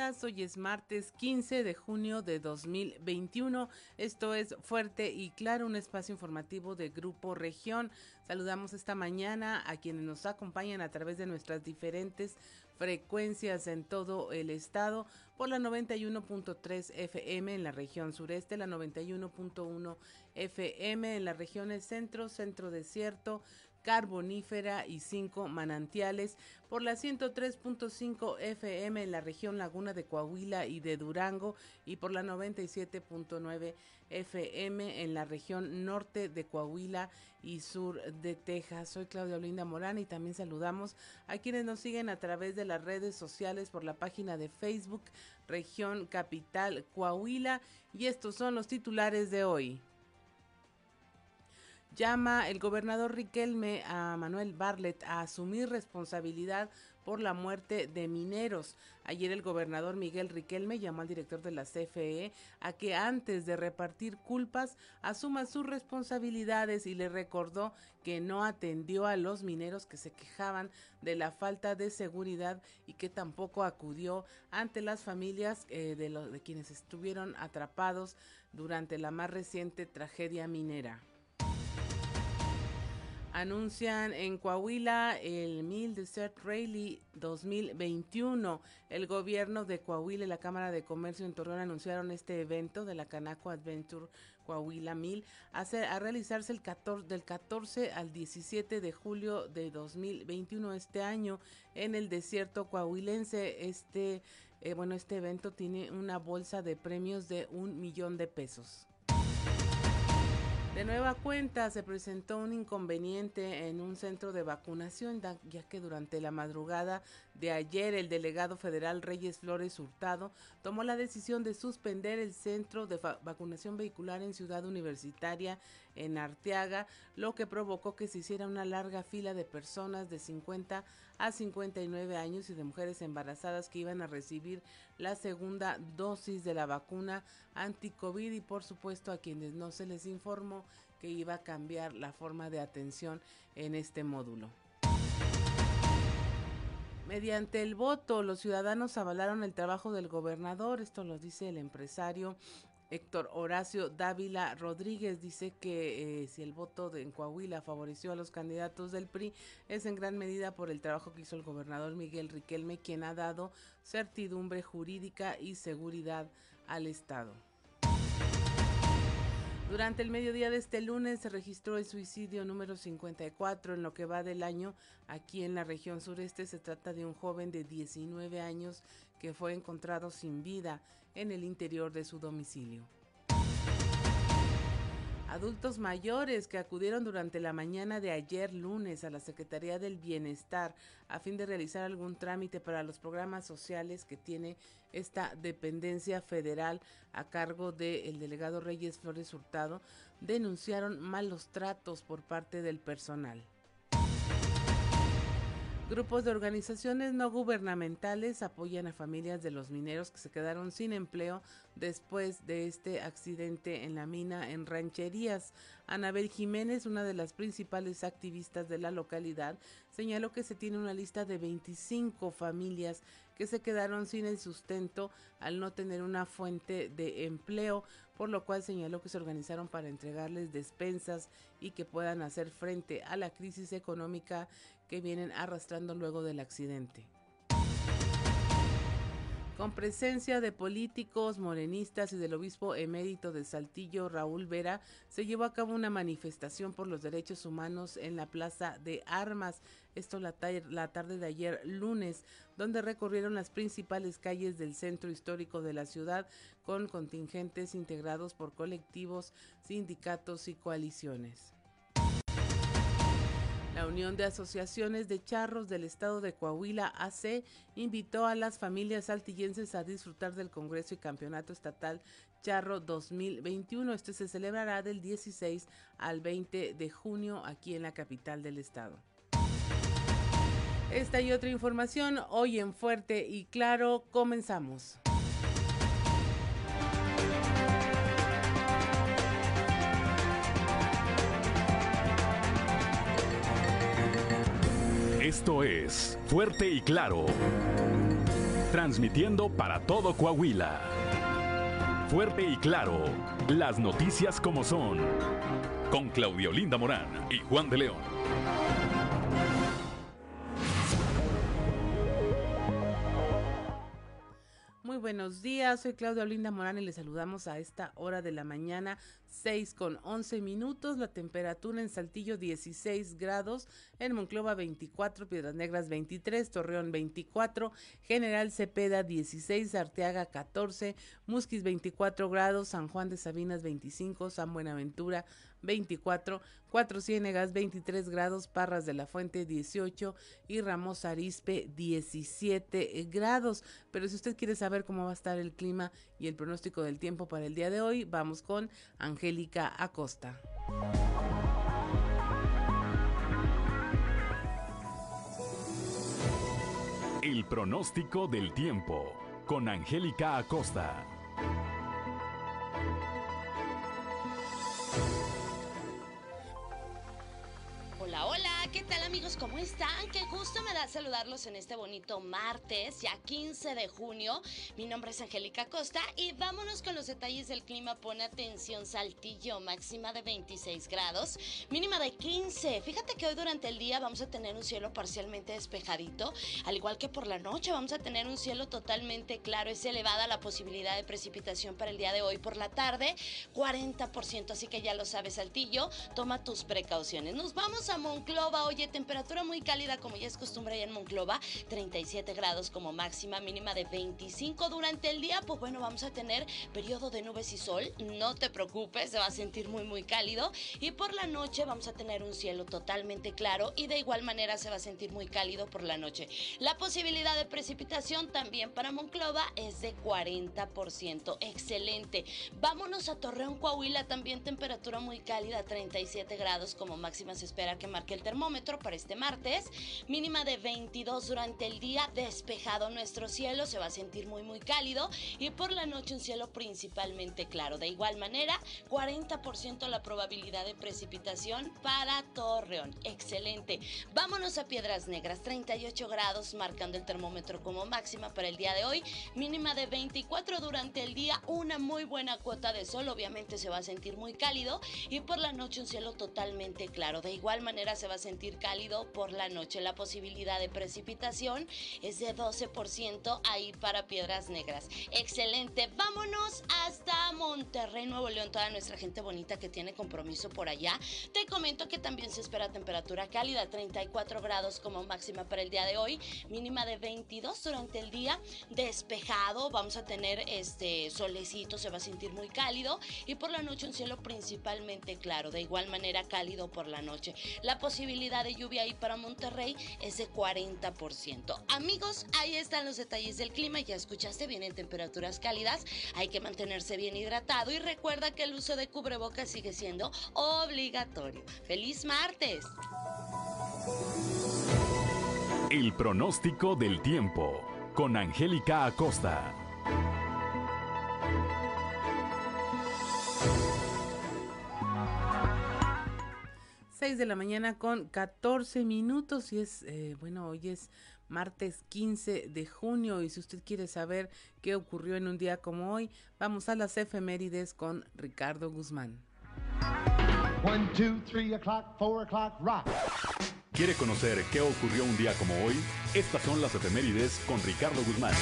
Hoy es martes 15 de junio de 2021. Esto es Fuerte y Claro, un espacio informativo de Grupo Región. Saludamos esta mañana a quienes nos acompañan a través de nuestras diferentes frecuencias en todo el estado por la 91.3 FM en la región sureste, la 91.1 FM en las regiones centro, centro desierto, carbonífera y cinco manantiales por la 103.5 FM en la región Laguna de Coahuila y de Durango y por la 97.9 FM en la región norte de Coahuila y sur de Texas. Soy Claudia Olinda Morán y también saludamos a quienes nos siguen a través de las redes sociales por la página de Facebook Región Capital Coahuila y estos son los titulares de hoy llama el gobernador Riquelme a Manuel Barlet a asumir responsabilidad por la muerte de mineros. Ayer el gobernador Miguel Riquelme llamó al director de la CFE a que antes de repartir culpas asuma sus responsabilidades y le recordó que no atendió a los mineros que se quejaban de la falta de seguridad y que tampoco acudió ante las familias eh, de, los, de quienes estuvieron atrapados durante la más reciente tragedia minera. Anuncian en Coahuila el Mil Desert Rally 2021. El gobierno de Coahuila y la Cámara de Comercio en Torreón anunciaron este evento de la Canaco Adventure Coahuila Mil a, a realizarse el 14, del 14 al 17 de julio de 2021 este año en el desierto coahuilense. Este, eh, bueno, este evento tiene una bolsa de premios de un millón de pesos. De nueva cuenta se presentó un inconveniente en un centro de vacunación, ya que durante la madrugada de ayer el delegado federal Reyes Flores Hurtado tomó la decisión de suspender el centro de vacunación vehicular en Ciudad Universitaria en Arteaga, lo que provocó que se hiciera una larga fila de personas de 50 a 59 años y de mujeres embarazadas que iban a recibir la segunda dosis de la vacuna anti-COVID y por supuesto a quienes no se les informó que iba a cambiar la forma de atención en este módulo. Mediante el voto, los ciudadanos avalaron el trabajo del gobernador, esto lo dice el empresario Héctor Horacio Dávila Rodríguez dice que eh, si el voto de, en Coahuila favoreció a los candidatos del PRI es en gran medida por el trabajo que hizo el gobernador Miguel Riquelme, quien ha dado certidumbre jurídica y seguridad al Estado. Durante el mediodía de este lunes se registró el suicidio número 54 en lo que va del año aquí en la región sureste. Se trata de un joven de 19 años que fue encontrado sin vida en el interior de su domicilio. Adultos mayores que acudieron durante la mañana de ayer lunes a la Secretaría del Bienestar a fin de realizar algún trámite para los programas sociales que tiene esta dependencia federal a cargo del delegado Reyes Flores Hurtado, denunciaron malos tratos por parte del personal. Grupos de organizaciones no gubernamentales apoyan a familias de los mineros que se quedaron sin empleo después de este accidente en la mina en Rancherías. Anabel Jiménez, una de las principales activistas de la localidad, señaló que se tiene una lista de 25 familias que se quedaron sin el sustento al no tener una fuente de empleo, por lo cual señaló que se organizaron para entregarles despensas y que puedan hacer frente a la crisis económica que vienen arrastrando luego del accidente. Con presencia de políticos, morenistas y del obispo emérito de Saltillo, Raúl Vera, se llevó a cabo una manifestación por los derechos humanos en la Plaza de Armas, esto la, la tarde de ayer lunes, donde recorrieron las principales calles del centro histórico de la ciudad con contingentes integrados por colectivos, sindicatos y coaliciones. La Unión de Asociaciones de Charros del Estado de Coahuila, AC, invitó a las familias saltillenses a disfrutar del Congreso y Campeonato Estatal Charro 2021. Este se celebrará del 16 al 20 de junio aquí en la capital del estado. Esta y otra información hoy en Fuerte y Claro comenzamos. Esto es Fuerte y Claro. transmitiendo para todo Coahuila. Fuerte y claro, las noticias como son, con Claudio Linda Morán y Juan de León. Muy buenos días, soy Claudia Olinda Morán y les saludamos a esta hora de la mañana, 6 con 11 minutos, la temperatura en Saltillo 16 grados, en Monclova 24, Piedras Negras 23, Torreón 24, General Cepeda 16, Arteaga 14, Musquis 24 grados, San Juan de Sabinas 25, San Buenaventura 24, Cuatro Ciénegas 23 grados, Parras de la Fuente 18 y Ramos Arispe 17 grados. Pero si usted quiere saber cómo va a estar el clima y el pronóstico del tiempo para el día de hoy, vamos con Angélica Acosta. El pronóstico del tiempo con Angélica Acosta. Amigos? ¿Cómo están? Qué gusto me da saludarlos en este bonito martes, ya 15 de junio. Mi nombre es Angélica Costa y vámonos con los detalles del clima. Pon atención, Saltillo, máxima de 26 grados, mínima de 15. Fíjate que hoy durante el día vamos a tener un cielo parcialmente despejadito, al igual que por la noche vamos a tener un cielo totalmente claro. Es elevada la posibilidad de precipitación para el día de hoy por la tarde, 40%, así que ya lo sabes, Saltillo, toma tus precauciones. Nos vamos a Monclova Oye, temperatura muy cálida como ya es costumbre allá en Monclova, 37 grados como máxima, mínima de 25 durante el día. Pues bueno, vamos a tener periodo de nubes y sol. No te preocupes, se va a sentir muy muy cálido. Y por la noche vamos a tener un cielo totalmente claro y de igual manera se va a sentir muy cálido por la noche. La posibilidad de precipitación también para Monclova es de 40%. Excelente. Vámonos a Torreón, Coahuila, también temperatura muy cálida, 37 grados como máxima se espera que marque el termómetro este martes. Mínima de 22 durante el día, despejado nuestro cielo, se va a sentir muy muy cálido y por la noche un cielo principalmente claro. De igual manera, 40% la probabilidad de precipitación para Torreón. Excelente. Vámonos a Piedras Negras, 38 grados marcando el termómetro como máxima para el día de hoy. Mínima de 24 durante el día, una muy buena cuota de sol, obviamente se va a sentir muy cálido y por la noche un cielo totalmente claro. De igual manera se va a sentir cálido por la noche. La posibilidad de precipitación es de 12% ahí para Piedras Negras. Excelente. Vámonos hasta Monterrey, Nuevo León, toda nuestra gente bonita que tiene compromiso por allá. Te comento que también se espera temperatura cálida, 34 grados como máxima para el día de hoy, mínima de 22 durante el día, despejado. Vamos a tener este solecito, se va a sentir muy cálido y por la noche un cielo principalmente claro, de igual manera cálido por la noche. La posibilidad de lluvia ahí para Monterrey es de 40%. Amigos, ahí están los detalles del clima. Ya escuchaste, vienen temperaturas cálidas. Hay que mantenerse bien hidratado y recuerda que el uso de cubrebocas sigue siendo obligatorio. ¡Feliz martes! El pronóstico del tiempo con Angélica Acosta. 6 de la mañana con 14 minutos y es, eh, bueno, hoy es martes 15 de junio y si usted quiere saber qué ocurrió en un día como hoy, vamos a las efemérides con Ricardo Guzmán. ¿Quiere conocer qué ocurrió un día como hoy? Estas son las efemérides con Ricardo Guzmán.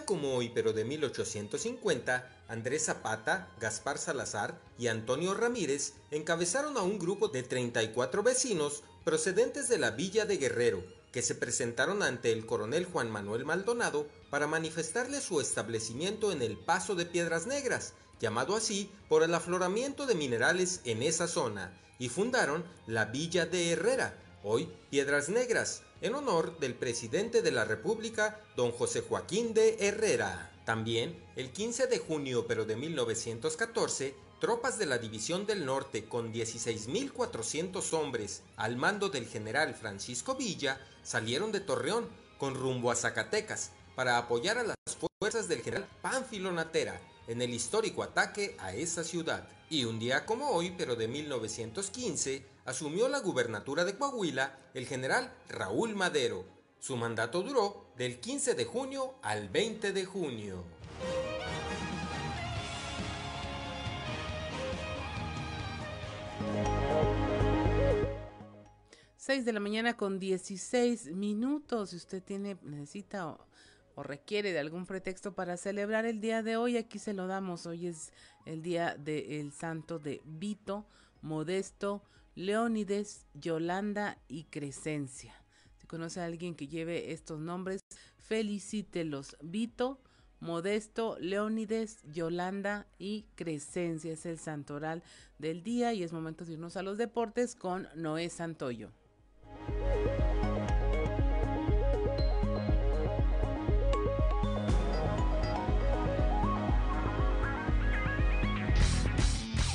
Como hoy, pero de 1850, Andrés Zapata, Gaspar Salazar y Antonio Ramírez encabezaron a un grupo de 34 vecinos procedentes de la villa de Guerrero, que se presentaron ante el coronel Juan Manuel Maldonado para manifestarle su establecimiento en el Paso de Piedras Negras, llamado así por el afloramiento de minerales en esa zona, y fundaron la villa de Herrera, hoy Piedras Negras, en honor del presidente de la República, don José Joaquín de Herrera. También, el 15 de junio pero de 1914, tropas de la División del Norte con 16.400 hombres al mando del general Francisco Villa salieron de Torreón con rumbo a Zacatecas para apoyar a las fuerzas del general Pánfilo Natera en el histórico ataque a esa ciudad. Y un día como hoy, pero de 1915, asumió la gubernatura de Coahuila el general Raúl Madero. Su mandato duró del 15 de junio al 20 de junio. 6 de la mañana con 16 minutos. Si usted tiene, necesita o, requiere de algún pretexto para celebrar el día de hoy, aquí se lo damos. Hoy es el día del santo de Vito, Modesto, Leónides, Yolanda y Crescencia. Si conoce a alguien que lleve estos nombres, felicítelos. Vito, Modesto, Leónides, Yolanda y Crescencia es el santoral del día y es momento de irnos a los deportes con Noé Santoyo.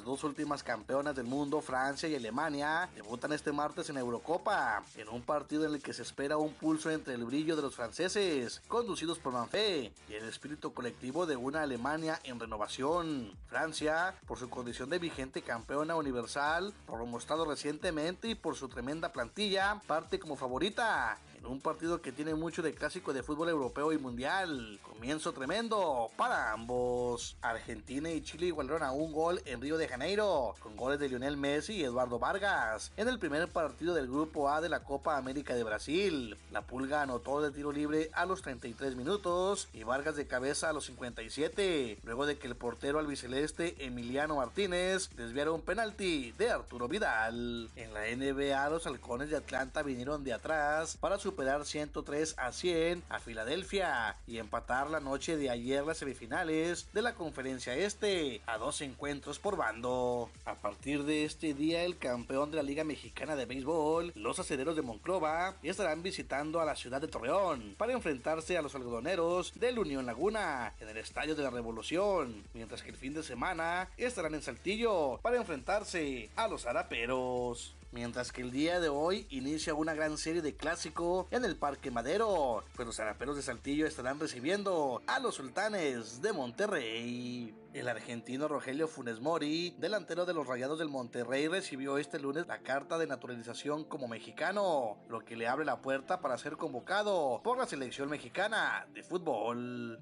Las dos últimas campeonas del mundo, Francia y Alemania, debutan este martes en Eurocopa, en un partido en el que se espera un pulso entre el brillo de los franceses, conducidos por Manfé, y el espíritu colectivo de una Alemania en renovación. Francia, por su condición de vigente campeona universal, por lo mostrado recientemente y por su tremenda plantilla, parte como favorita un partido que tiene mucho de clásico de fútbol europeo y mundial. Comienzo tremendo para ambos. Argentina y Chile igualaron a un gol en Río de Janeiro, con goles de Lionel Messi y Eduardo Vargas, en el primer partido del Grupo A de la Copa América de Brasil. La Pulga anotó de tiro libre a los 33 minutos y Vargas de cabeza a los 57, luego de que el portero albiceleste Emiliano Martínez desviara un penalti de Arturo Vidal. En la NBA, los halcones de Atlanta vinieron de atrás para su superar 103 a 100 a Filadelfia y empatar la noche de ayer las semifinales de la conferencia este a dos encuentros por bando. A partir de este día el campeón de la Liga Mexicana de Béisbol, los acederos de Monclova, estarán visitando a la ciudad de Torreón para enfrentarse a los algodoneros del Unión Laguna en el Estadio de la Revolución, mientras que el fin de semana estarán en Saltillo para enfrentarse a los araperos mientras que el día de hoy inicia una gran serie de clásico en el Parque Madero, pues los araperos de Saltillo estarán recibiendo a los sultanes de Monterrey. El argentino Rogelio Funes Mori, delantero de los Rayados del Monterrey, recibió este lunes la carta de naturalización como mexicano, lo que le abre la puerta para ser convocado por la selección mexicana de fútbol.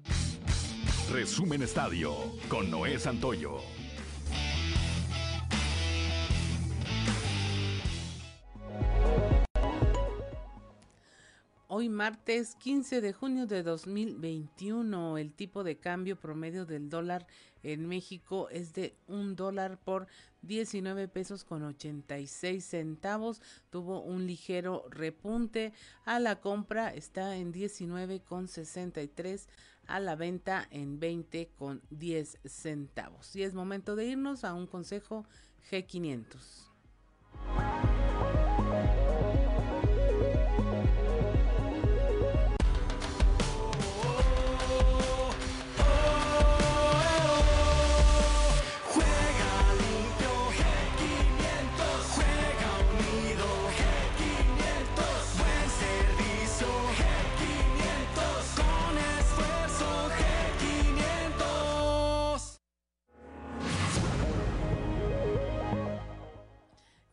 Resumen Estadio con Noé Santoyo. Hoy martes 15 de junio de 2021, el tipo de cambio promedio del dólar en México es de un dólar por 19 pesos con 86 centavos. Tuvo un ligero repunte. A la compra está en 19 con 63. A la venta en 20 con 10 centavos. Y es momento de irnos a un consejo G500.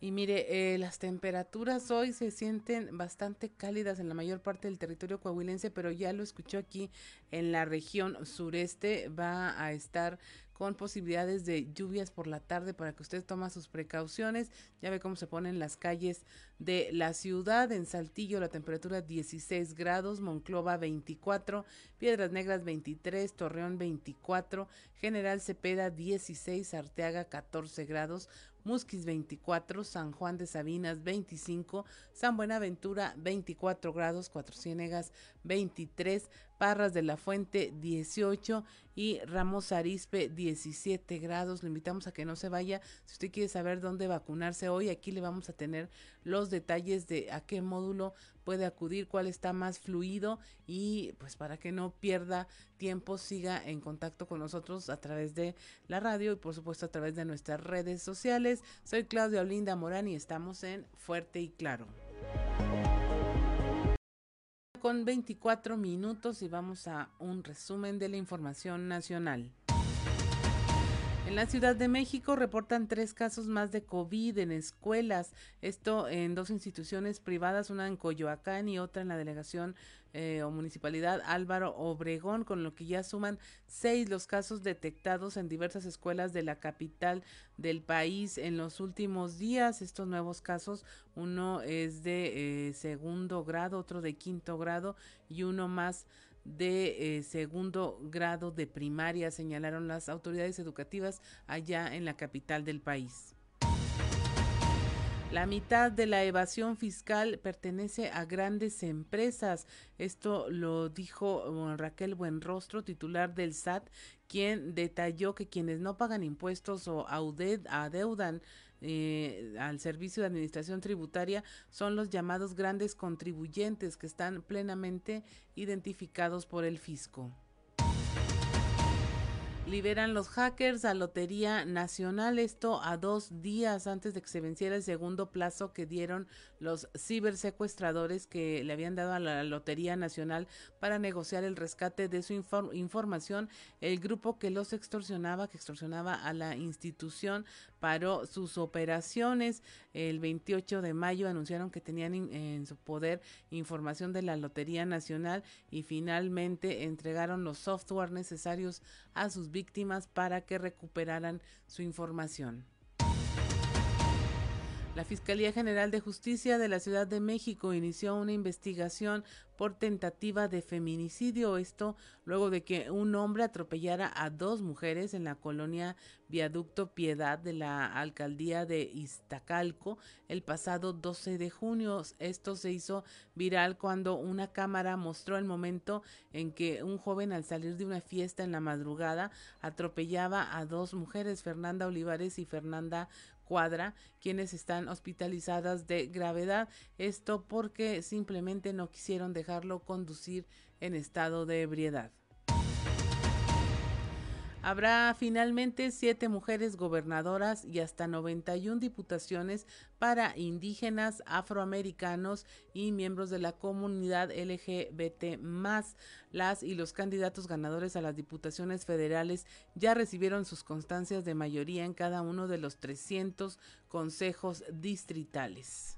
Y mire, eh, las temperaturas hoy se sienten bastante cálidas en la mayor parte del territorio coahuilense, pero ya lo escuchó aquí en la región sureste, va a estar con posibilidades de lluvias por la tarde para que usted tome sus precauciones. Ya ve cómo se ponen las calles de la ciudad. En Saltillo la temperatura 16 grados, Monclova 24, Piedras Negras 23, Torreón 24, General Cepeda 16, Arteaga 14 grados, Musquis 24, San Juan de Sabinas 25, San Buenaventura 24 grados, Cuatro Ciénegas 23, Parras de la Fuente 18 y Ramos Arispe 17 grados. Le invitamos a que no se vaya. Si usted quiere saber dónde vacunarse hoy, aquí le vamos a tener los detalles de a qué módulo puede acudir, cuál está más fluido y pues para que no pierda tiempo siga en contacto con nosotros a través de la radio y por supuesto a través de nuestras redes sociales. Soy Claudia Olinda Morán y estamos en Fuerte y Claro con 24 minutos y vamos a un resumen de la información nacional. En la Ciudad de México reportan tres casos más de COVID en escuelas, esto en dos instituciones privadas, una en Coyoacán y otra en la delegación eh, o municipalidad Álvaro Obregón, con lo que ya suman seis los casos detectados en diversas escuelas de la capital del país en los últimos días. Estos nuevos casos, uno es de eh, segundo grado, otro de quinto grado y uno más de eh, segundo grado de primaria, señalaron las autoridades educativas allá en la capital del país. La mitad de la evasión fiscal pertenece a grandes empresas. Esto lo dijo Raquel Buenrostro, titular del SAT, quien detalló que quienes no pagan impuestos o adeudan eh, al Servicio de Administración Tributaria son los llamados grandes contribuyentes que están plenamente identificados por el fisco. Liberan los hackers a Lotería Nacional, esto a dos días antes de que se venciera el segundo plazo que dieron los cibersecuestradores que le habían dado a la Lotería Nacional para negociar el rescate de su información. El grupo que los extorsionaba, que extorsionaba a la institución, paró sus operaciones. El 28 de mayo anunciaron que tenían en su poder información de la Lotería Nacional y finalmente entregaron los software necesarios a sus víctimas para que recuperaran su información. La Fiscalía General de Justicia de la Ciudad de México inició una investigación por tentativa de feminicidio. Esto luego de que un hombre atropellara a dos mujeres en la colonia Viaducto Piedad de la alcaldía de Iztacalco el pasado 12 de junio. Esto se hizo viral cuando una cámara mostró el momento en que un joven al salir de una fiesta en la madrugada atropellaba a dos mujeres, Fernanda Olivares y Fernanda Cuadra, quienes están hospitalizadas de gravedad. Esto porque simplemente no quisieron dejarlo conducir en estado de ebriedad. Habrá finalmente siete mujeres gobernadoras y hasta 91 diputaciones para indígenas, afroamericanos y miembros de la comunidad LGBT Las y los candidatos ganadores a las diputaciones federales ya recibieron sus constancias de mayoría en cada uno de los 300 consejos distritales.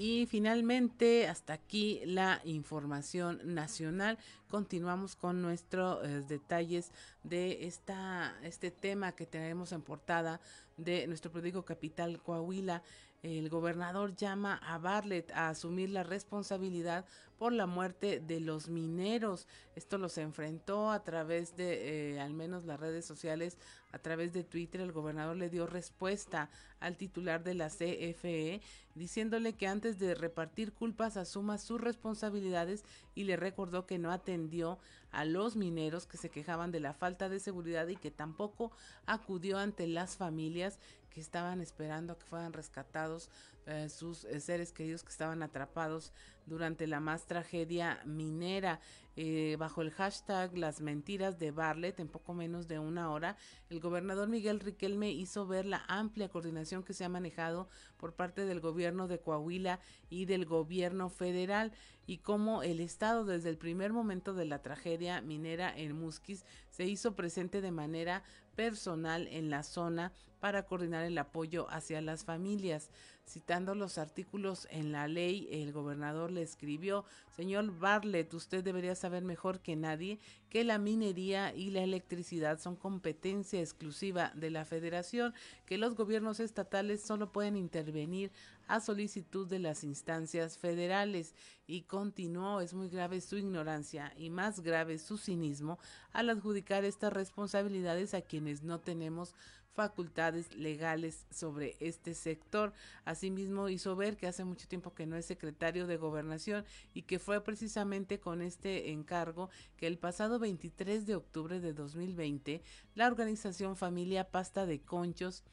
Y finalmente, hasta aquí la información nacional. Continuamos con nuestros eh, detalles de esta, este tema que tenemos en portada de nuestro periódico Capital Coahuila. El gobernador llama a Barlet a asumir la responsabilidad por la muerte de los mineros. Esto los enfrentó a través de, eh, al menos las redes sociales, a través de Twitter. El gobernador le dio respuesta al titular de la CFE, diciéndole que antes de repartir culpas asuma sus responsabilidades y le recordó que no atendió a los mineros que se quejaban de la falta de seguridad y que tampoco acudió ante las familias que estaban esperando a que fueran rescatados eh, sus eh, seres queridos que estaban atrapados durante la más tragedia minera. Eh, bajo el hashtag Las Mentiras de Barlet, en poco menos de una hora, el gobernador Miguel Riquelme hizo ver la amplia coordinación que se ha manejado por parte del gobierno de Coahuila y del gobierno federal y cómo el Estado desde el primer momento de la tragedia minera en Musquis se hizo presente de manera personal en la zona para coordinar el apoyo hacia las familias. Citando los artículos en la ley, el gobernador le escribió, señor Barlet, usted debería saber mejor que nadie que la minería y la electricidad son competencia exclusiva de la federación, que los gobiernos estatales solo pueden intervenir a solicitud de las instancias federales y continuó, es muy grave su ignorancia y más grave su cinismo al adjudicar estas responsabilidades a quienes no tenemos facultades legales sobre este sector. Asimismo, hizo ver que hace mucho tiempo que no es secretario de gobernación y que fue precisamente con este encargo que el pasado 23 de octubre de 2020 la organización Familia Pasta de Conchos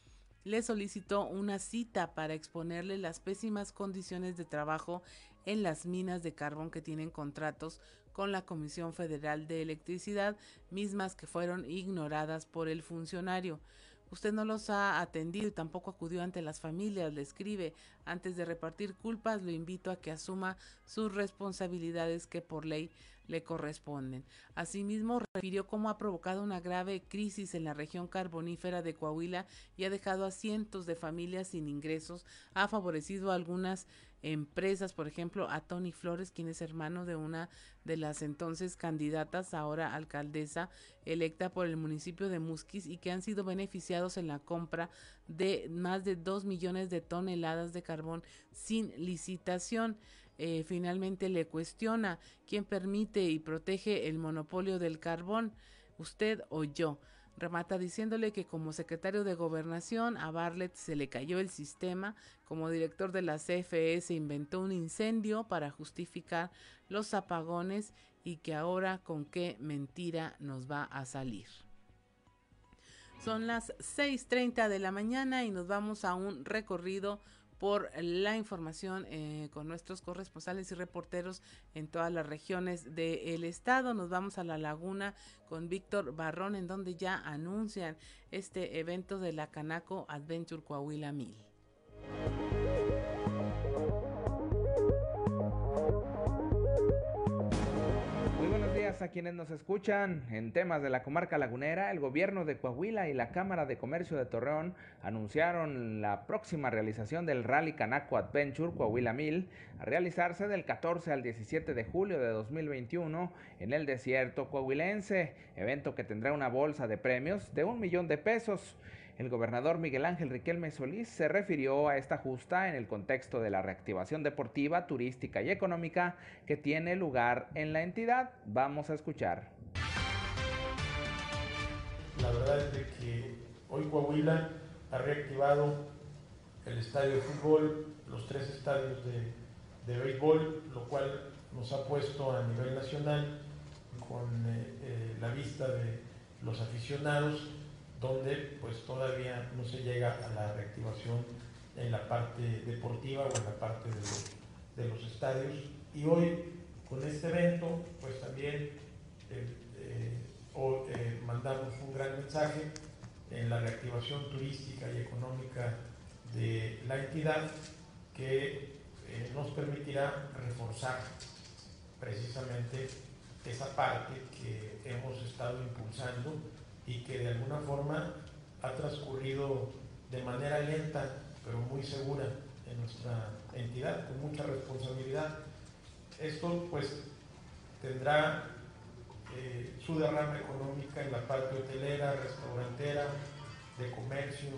le solicitó una cita para exponerle las pésimas condiciones de trabajo en las minas de carbón que tienen contratos con la Comisión Federal de Electricidad, mismas que fueron ignoradas por el funcionario. Usted no los ha atendido y tampoco acudió ante las familias, le escribe. Antes de repartir culpas, lo invito a que asuma sus responsabilidades que por ley le corresponden. Asimismo, refirió cómo ha provocado una grave crisis en la región carbonífera de Coahuila y ha dejado a cientos de familias sin ingresos, ha favorecido a algunas empresas, por ejemplo, a Tony Flores, quien es hermano de una de las entonces candidatas, ahora alcaldesa electa por el municipio de Musquis y que han sido beneficiados en la compra de más de dos millones de toneladas de carbón sin licitación. Eh, finalmente le cuestiona quién permite y protege el monopolio del carbón, usted o yo. Remata diciéndole que como secretario de gobernación a Bartlett se le cayó el sistema, como director de la CFE se inventó un incendio para justificar los apagones y que ahora con qué mentira nos va a salir. Son las 6.30 de la mañana y nos vamos a un recorrido por la información eh, con nuestros corresponsales y reporteros en todas las regiones del estado. Nos vamos a la laguna con Víctor Barrón, en donde ya anuncian este evento de la Canaco Adventure Coahuila 1000. A quienes nos escuchan. En temas de la comarca lagunera, el gobierno de Coahuila y la Cámara de Comercio de Torreón anunciaron la próxima realización del Rally Canaco Adventure Coahuila 1000 a realizarse del 14 al 17 de julio de 2021 en el desierto coahuilense, evento que tendrá una bolsa de premios de un millón de pesos. El gobernador Miguel Ángel Riquelme Solís se refirió a esta justa en el contexto de la reactivación deportiva, turística y económica que tiene lugar en la entidad. Vamos a escuchar. La verdad es de que hoy Coahuila ha reactivado el estadio de fútbol, los tres estadios de, béisbol, lo cual nos ha puesto a nivel nacional con eh, eh, la vista de los aficionados donde pues todavía no se llega a la reactivación en la parte deportiva o en la parte de los, estadios. Y hoy con este evento pues también eh, eh, eh, mandamos un gran mensaje en la reactivación turística y económica de la entidad que nos permitirá reforzar precisamente esa parte que hemos estado impulsando y que de alguna forma ha transcurrido de manera lenta, pero muy segura en nuestra entidad, con mucha responsabilidad. Esto pues tendrá eh, su derrama económica en la parte hotelera, restaurantera, de comercio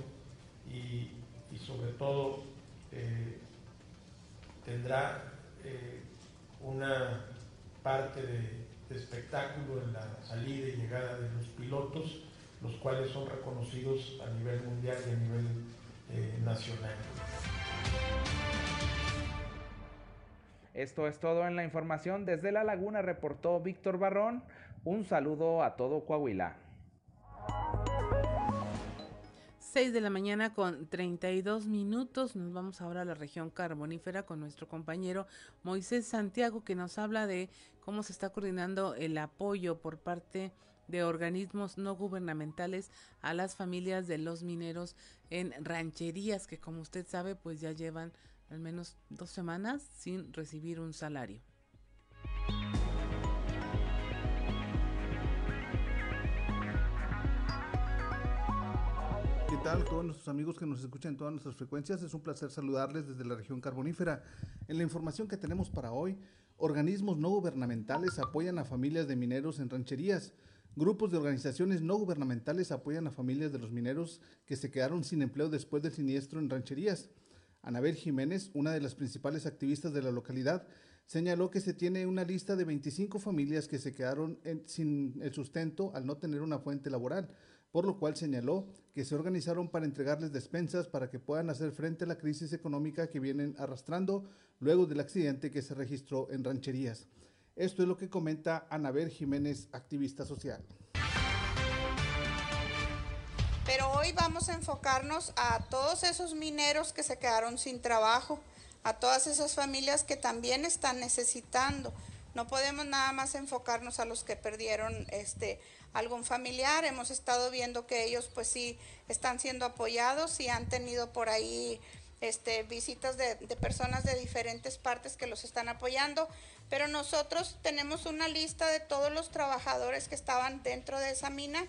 y, sobre todo eh, tendrá eh, una parte de espectáculo en la salida y llegada de los pilotos, los cuales son reconocidos a nivel mundial y a nivel eh, nacional. Esto es todo en la información. Desde La Laguna reportó Víctor Barrón. Un saludo a todo Coahuila. 6 de la mañana con 32 minutos. Nos vamos ahora a la región carbonífera con nuestro compañero Moisés Santiago que nos habla de cómo se está coordinando el apoyo por parte de organismos no gubernamentales a las familias de los mineros en rancherías que como usted sabe pues ya llevan al menos dos semanas sin recibir un salario. ¿Qué tal? Todos nuestros amigos que nos escuchan en todas nuestras frecuencias, es un placer saludarles desde la región carbonífera. En la información que tenemos para hoy, organismos no gubernamentales apoyan a familias de mineros en rancherías. Grupos de organizaciones no gubernamentales apoyan a familias de los mineros que se quedaron sin empleo después del siniestro en rancherías. Anabel Jiménez, una de las principales activistas de la localidad, señaló que se tiene una lista de 25 familias que se quedaron sin el sustento al no tener una fuente laboral por lo cual señaló que se organizaron para entregarles despensas para que puedan hacer frente a la crisis económica que vienen arrastrando luego del accidente que se registró en rancherías. Esto es lo que comenta Anabel Jiménez, activista social. Pero hoy vamos a enfocarnos a todos esos mineros que se quedaron sin trabajo, a todas esas familias que también están necesitando. No podemos nada más enfocarnos a los que perdieron este algún familiar. Hemos estado viendo que ellos pues sí están siendo apoyados y han tenido por ahí este, visitas de, de, personas de diferentes partes que los están apoyando, pero nosotros tenemos una lista de todos los trabajadores que estaban dentro de esa mina,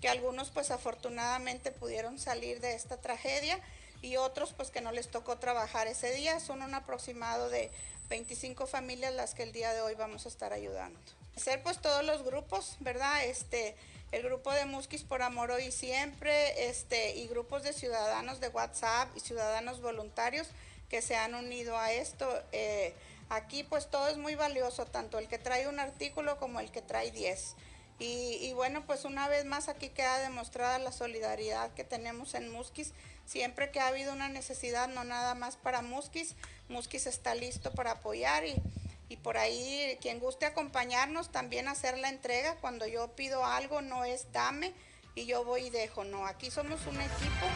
que algunos pues afortunadamente pudieron salir de esta tragedia y otros pues que no les tocó trabajar ese día. Son un aproximado de 25 familias las que el día de hoy vamos a estar ayudando. Ser pues todos los grupos, ¿verdad? Este, el grupo de Musquis por Amor Hoy y Siempre, este, y grupos de ciudadanos de WhatsApp y ciudadanos voluntarios que se han unido a esto. Eh, aquí pues todo es muy valioso, tanto el que trae un artículo como el que trae 10. Y, y, bueno, pues una vez más aquí queda demostrada la solidaridad que tenemos en Musquis. Siempre que ha habido una necesidad, no nada más para Musquis, Musquis está listo para apoyar y, y por ahí quien guste acompañarnos también hacer la entrega. Cuando yo pido algo no es dame y yo voy y dejo, no, aquí somos un equipo.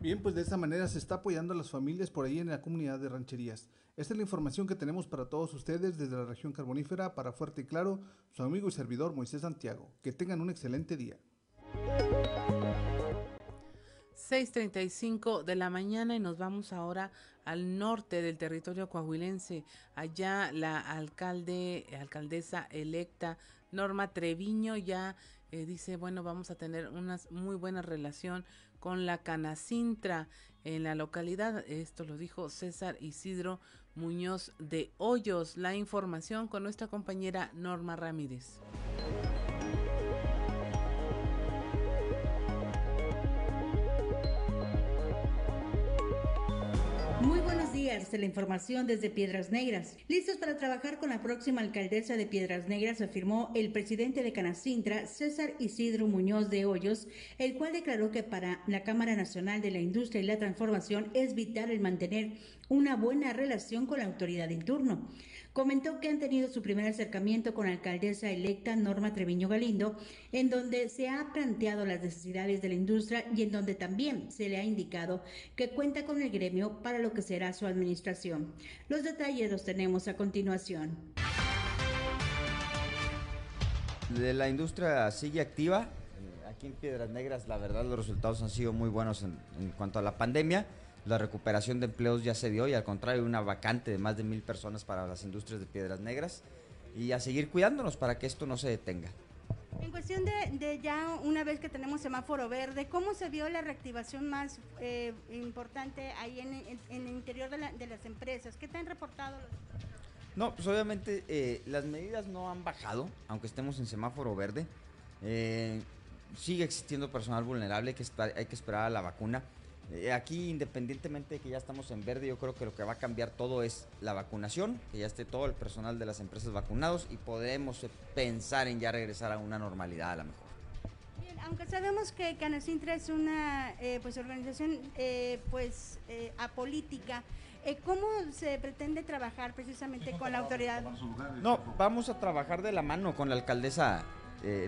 Bien, pues de esta manera se está apoyando a las familias por ahí en la comunidad de rancherías. Esta es la información que tenemos para todos ustedes desde la región carbonífera para Fuerte y Claro, su amigo y servidor Moisés Santiago. Que tengan un excelente día. 6.35 de la mañana y nos vamos ahora al norte del territorio coahuilense. Allá la alcalde, alcaldesa electa Norma Treviño ya eh, dice, bueno, vamos a tener una muy buena relación con la Canacintra en la localidad. Esto lo dijo César Isidro Muñoz de Hoyos. La información con nuestra compañera Norma Ramírez. Muy buenos días, la información desde Piedras Negras. Listos para trabajar con la próxima alcaldesa de Piedras Negras, afirmó el presidente de Canacintra, César Isidro Muñoz de Hoyos, el cual declaró que para la Cámara Nacional de la Industria y la Transformación es vital el mantener una buena relación con la autoridad en turno. Comentó que han tenido su primer acercamiento con la alcaldesa electa Norma Treviño Galindo, en donde se ha planteado las necesidades de la industria y en donde también se le ha indicado que cuenta con el gremio para lo que será su administración. Los detalles los tenemos a continuación. De la industria sigue activa. Aquí en Piedras Negras, la verdad, los resultados han sido muy buenos en, en cuanto a la pandemia la recuperación de empleos ya se dio y al contrario una vacante de más de mil personas para las industrias de piedras negras y a seguir cuidándonos para que esto no se detenga. En cuestión de, ya una vez que tenemos semáforo verde, ¿cómo se vio la reactivación más eh, importante ahí en, el interior de, la, de, las empresas? ¿Qué te han reportado? Los... No, pues obviamente eh, las medidas no han bajado, aunque estemos en semáforo verde. Eh, sigue existiendo personal vulnerable, que hay que esperar a la vacuna. Eh, aquí, independientemente de que ya estamos en verde, yo creo que lo que va a cambiar todo es la vacunación, que ya esté todo el personal de las empresas vacunados y podremos eh, pensar en ya regresar a una normalidad a lo mejor. Bien, aunque sabemos que Canacintra es una eh, pues organización pues apolítica, ¿cómo se pretende trabajar precisamente con la autoridad? No, vamos a trabajar de la mano con la alcaldesa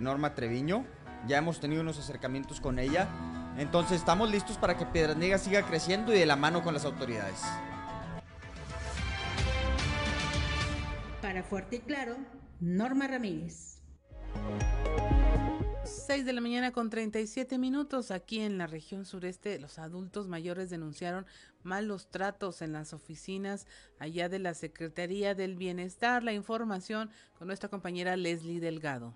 Norma Treviño. Ya hemos tenido unos acercamientos con ella entonces estamos listos para que Piedras Negras siga creciendo y de la mano con las autoridades. Para Fuerte y Claro, Norma Ramírez. 6 de la mañana con 37 minutos aquí en la región sureste. Los adultos mayores denunciaron malos tratos en las oficinas allá de la Secretaría del Bienestar. La información con nuestra compañera Leslie Delgado.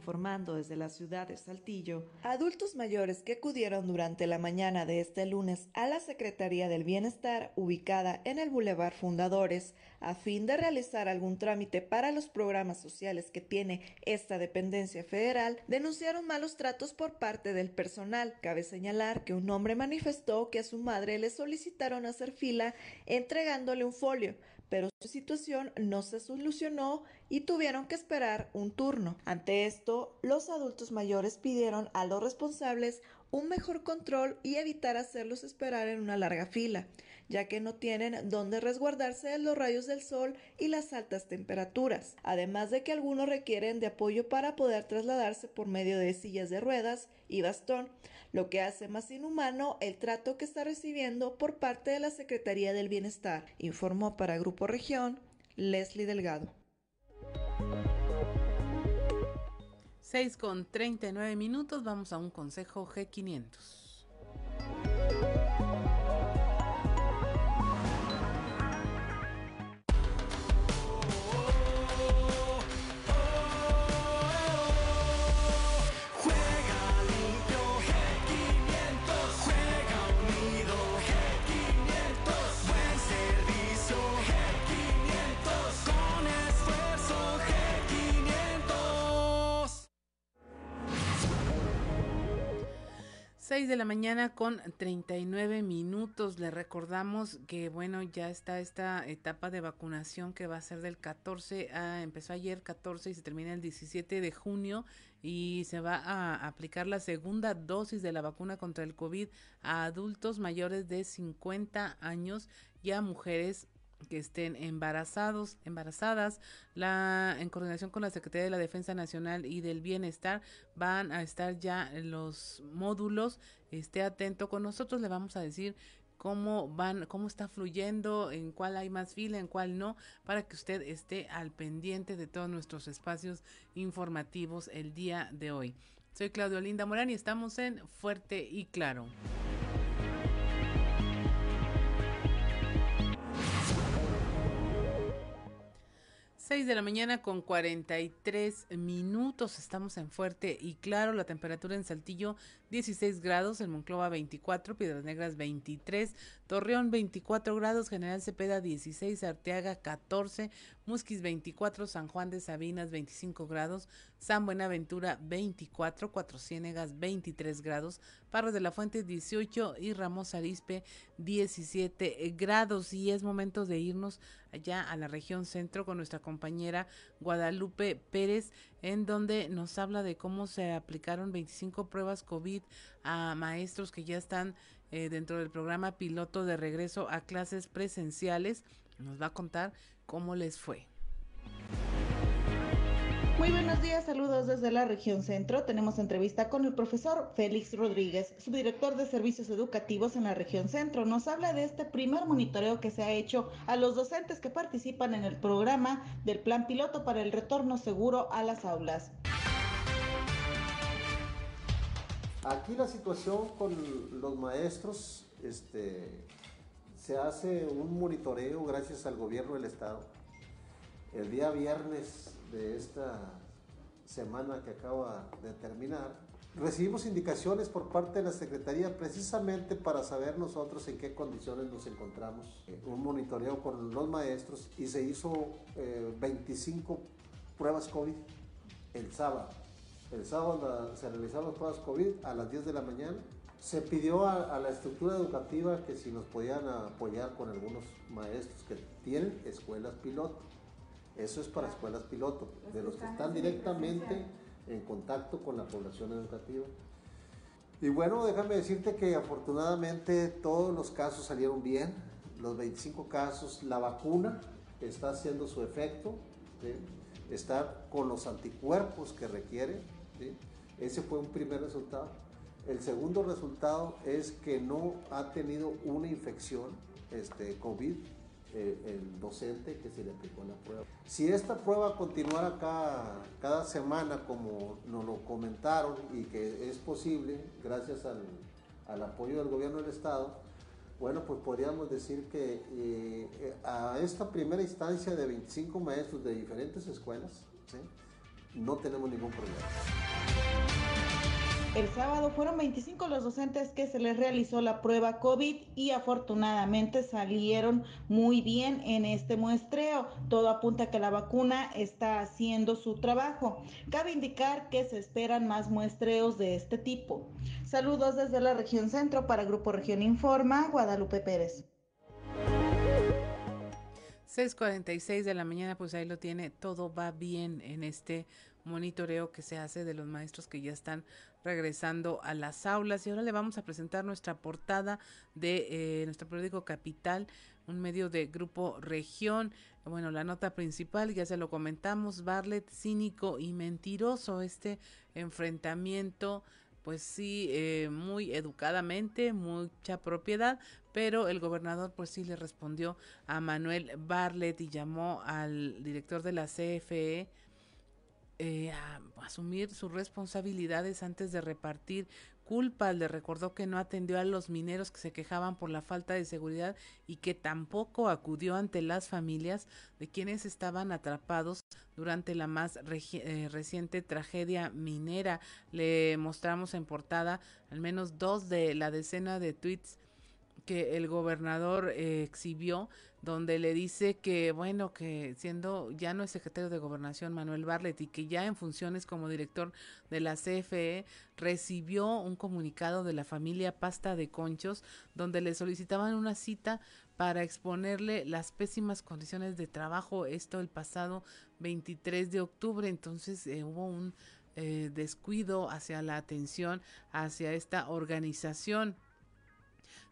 Informando desde la ciudad de Saltillo, adultos mayores que acudieron durante la mañana de este lunes a la Secretaría del Bienestar ubicada en el Boulevard Fundadores a fin de realizar algún trámite para los programas sociales que tiene esta dependencia federal, denunciaron malos tratos por parte del personal. Cabe señalar que un hombre manifestó que a su madre le solicitaron hacer fila entregándole un folio, pero Su situación no se solucionó y tuvieron que esperar un turno. Ante esto, los adultos mayores pidieron a los responsables un mejor control y evitar hacerlos esperar en una larga fila, ya que no tienen dónde resguardarse de los rayos del sol y las altas temperaturas, además de que algunos requieren de apoyo para poder trasladarse por medio de sillas de ruedas y bastón, lo que hace más inhumano el trato que está recibiendo por parte de la Secretaría del Bienestar, informó para Grupo Región Leslie Delgado. 6 con 39 minutos, vamos a un consejo G500. De la mañana con 39 minutos. Le recordamos que, bueno, ya está esta etapa de vacunación que va a ser del 14, a, empezó ayer 14 y se termina el 17 de junio y se va a aplicar la segunda dosis de la vacuna contra el COVID a adultos mayores de 50 años y a mujeres que estén embarazados, embarazadas, la en coordinación con la Secretaría de la Defensa Nacional y del Bienestar van a estar ya los módulos. Esté atento con nosotros, le vamos a decir cómo van, cómo está fluyendo, en cuál hay más fila, en cuál no, para que usted esté al pendiente de todos nuestros espacios informativos el día de hoy. Soy Claudio Linda Morán y estamos en Fuerte y Claro. 6 de la mañana con 43 minutos. Estamos en Fuerte y Claro. La temperatura en Saltillo 16 grados, en Monclova 24, Piedras Negras 23, Torreón 24 grados, General Cepeda 16, Arteaga 14, Musquis 24, San Juan de Sabinas 25 grados, San Buenaventura 24, Cuatro Ciénegas 23 grados, Parros de la Fuente 18 y Ramos Arispe 17 grados. Y es momento de irnos allá a la región centro con nuestra compañera Guadalupe Pérez, en donde nos habla de cómo se aplicaron 25 pruebas COVID a maestros que ya están eh, dentro del programa piloto de regreso a clases presenciales. Nos va a contar cómo les fue. Muy buenos días, saludos desde la región centro. Tenemos entrevista con el profesor Félix Rodríguez, subdirector de servicios educativos en la región centro. Nos habla de este primer monitoreo que se ha hecho a los docentes que participan en el programa del plan piloto para el retorno seguro a las aulas. Aquí la situación con los maestros, este, se hace un monitoreo gracias al gobierno del estado. El día viernes de esta semana que acaba de terminar, recibimos indicaciones por parte de la Secretaría precisamente para saber nosotros en qué condiciones nos encontramos. Un monitoreo con los maestros y se hizo 25 eh, pruebas COVID el sábado. El sábado se realizaron las pruebas COVID a las 10 de la mañana. Se pidió a, a la estructura educativa que si nos podían apoyar con algunos maestros que tienen escuelas piloto eso es para escuelas piloto, de los que están directamente en contacto con la población educativa. Y bueno, déjame decirte que afortunadamente todos los casos salieron bien, los 25 casos, la vacuna está haciendo su efecto, está con los anticuerpos que requiere, ese fue un primer resultado. El segundo resultado es que no ha tenido una infección este, COVID eh, el docente que se le aplicó la prueba. Si esta prueba continuara cada, cada semana como nos lo comentaron y que es posible gracias al, al apoyo del gobierno del estado, bueno, pues podríamos decir que eh, a esta primera instancia de 25 maestros de diferentes escuelas, no tenemos ningún problema. El sábado fueron 25 los docentes que se les realizó la prueba COVID y afortunadamente salieron muy bien en este muestreo. Todo apunta a que la vacuna está haciendo su trabajo. Cabe indicar que se esperan más muestreos de este tipo. Saludos desde la región centro para Grupo Región Informa, Guadalupe Pérez. 6:46 de la mañana, pues ahí lo tiene, todo va bien en este monitoreo que se hace de los maestros que ya están regresando a las aulas. Y ahora le vamos a presentar nuestra portada de eh, nuestro periódico Capital, un medio de Grupo Región. Bueno, la nota principal, ya se lo comentamos, Barlet cínico y mentiroso, este enfrentamiento pues sí, eh, muy educadamente, mucha propiedad, pero el gobernador pues sí le respondió a Manuel Barlet y llamó al director de la CFE eh, a asumir sus responsabilidades antes de repartir culpa. Le recordó que no atendió a los mineros que se quejaban por la falta de seguridad y que tampoco acudió ante las familias de quienes estaban atrapados durante la más eh, reciente tragedia minera. Le mostramos en portada al menos dos de la decena de tweets que el gobernador eh, exhibió donde le dice que, bueno, que siendo ya no es secretario de gobernación Manuel Barlet y que ya en funciones como director de la CFE recibió un comunicado de la familia Pasta de Conchos donde le solicitaban una cita para exponerle las pésimas condiciones de trabajo, esto el pasado 23 de octubre, entonces eh, hubo un eh, descuido hacia la atención hacia esta organización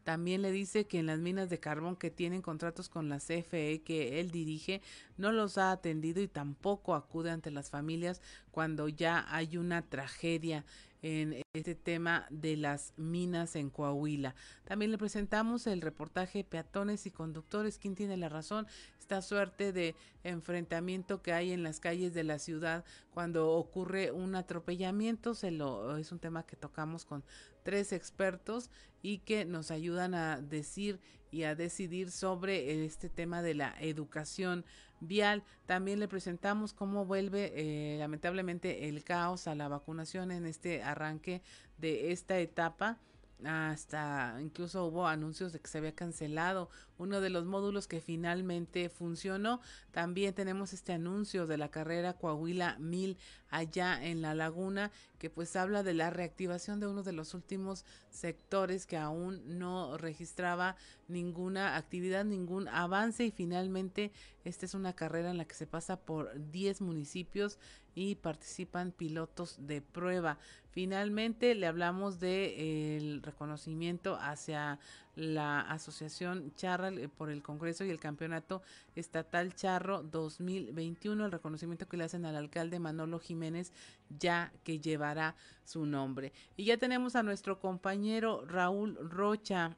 también le dice que en las minas de carbón que tienen contratos con la CFE que él dirige, no los ha atendido y tampoco acude ante las familias cuando ya hay una tragedia en este tema de las minas en Coahuila. También le presentamos el reportaje Peatones y Conductores, ¿quién tiene la razón? Esta suerte de enfrentamiento que hay en las calles de la ciudad cuando ocurre un atropellamiento, se lo, es un tema que tocamos con tres expertos y que nos ayudan a decir y a decidir sobre este tema de la educación vial. También le presentamos cómo vuelve eh, lamentablemente el caos a la vacunación en este arranque de esta etapa hasta incluso hubo anuncios de que se había cancelado uno de los módulos que finalmente funcionó. También tenemos este anuncio de la carrera Coahuila 1000 allá en la laguna que pues habla de la reactivación de uno de los últimos sectores que aún no registraba ninguna actividad, ningún avance y finalmente esta es una carrera en la que se pasa por 10 municipios y participan pilotos de prueba. Finalmente le hablamos de reconocimiento hacia la Asociación Charra eh, por el Congreso y el Campeonato Estatal Charro 2021, el reconocimiento que le hacen al alcalde Manolo Jiménez, ya que llevará su nombre. Y ya tenemos a nuestro compañero Raúl Rocha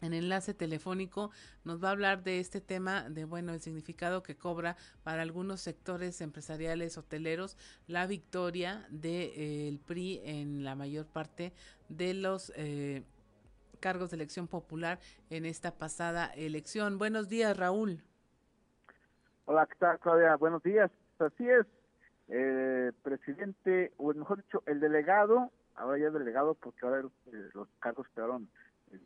en enlace telefónico nos va a hablar de este tema de bueno el significado que cobra para algunos sectores empresariales hoteleros la victoria del de, PRI en la mayor parte de los eh, cargos de elección popular en esta pasada elección. Buenos días, Raúl. Hola, ¿qué tal, Claudia? Buenos días. Así es, eh, presidente, o mejor dicho, el delegado, ahora ya el delegado, porque ahora eh, los cargos quedaron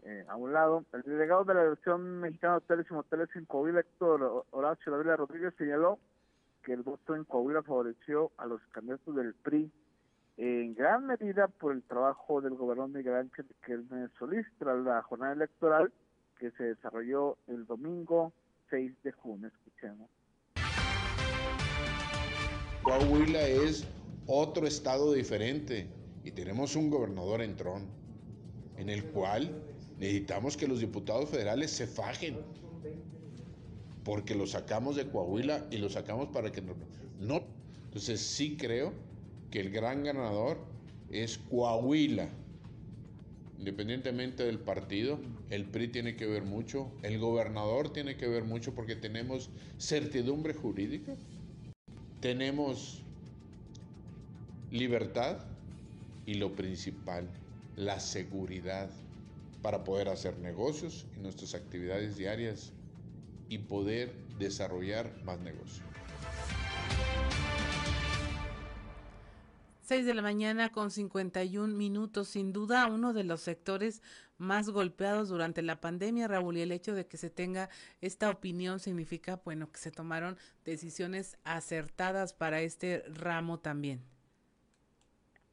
eh, a un lado, el delegado de la Dirección Mexicana de Hoteles y Moteles en Coahuila, Héctor Horacio David Rodríguez, señaló que el voto en Coahuila favoreció a los candidatos del PRI en gran medida por el trabajo del gobernador Miguel Ángel Kelme Solís tras la jornada electoral que se desarrolló el domingo 6 de junio. Escuchemos. Coahuila es otro estado diferente y tenemos un gobernador en tron en el cual necesitamos que los diputados federales se fajen. Porque lo sacamos de Coahuila y lo sacamos para que no, no. Entonces sí creo que el gran ganador es Coahuila. Independientemente del partido, el PRI tiene que ver mucho, el gobernador tiene que ver mucho porque tenemos certidumbre jurídica, tenemos libertad y lo principal, la seguridad para poder hacer negocios en nuestras actividades diarias y poder desarrollar más negocios. 6 de la mañana con 51 minutos, sin duda uno de los sectores más golpeados durante la pandemia, Raúl, y el hecho de que se tenga esta opinión significa, bueno, que se tomaron decisiones acertadas para este ramo también.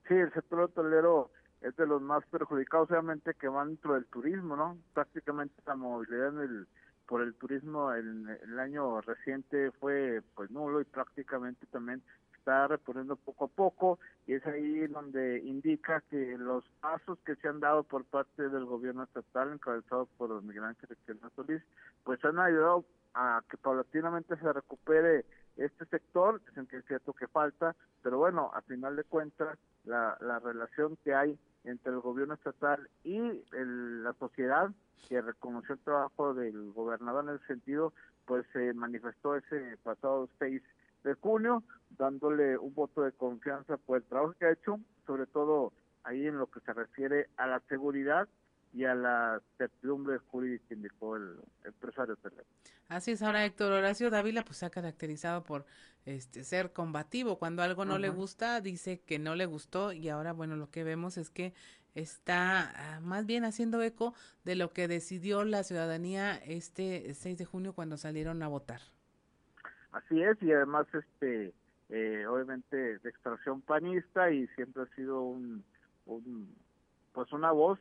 Sí, el sector hotelero es de los más perjudicados, obviamente, que van dentro del turismo, ¿no? Prácticamente la movilidad en el por el turismo en el año reciente fue pues nulo y prácticamente también está reponiendo poco a poco y es ahí donde indica que los pasos que se han dado por parte del gobierno estatal encabezado por Miguel Ángel Solís pues han ayudado a que paulatinamente se recupere este sector, es cierto que falta, pero bueno, a final de cuentas, la, la relación que hay entre el gobierno estatal y la sociedad que reconoció el trabajo del gobernador en ese sentido, pues se manifestó ese pasado 6 de junio, dándole un voto de confianza por el trabajo que ha hecho, sobre todo ahí en lo que se refiere a la seguridad y a la certidumbre jurídica, indicó el empresario Así es, ahora Héctor Horacio Dávila pues se ha caracterizado por este ser combativo, cuando algo no le gusta dice que no le gustó y ahora bueno lo que vemos es que está ah, más bien haciendo eco de lo que decidió la ciudadanía este 6 de junio cuando salieron a votar. Así es y además este eh, obviamente de extracción panista y siempre ha sido un, un pues una voz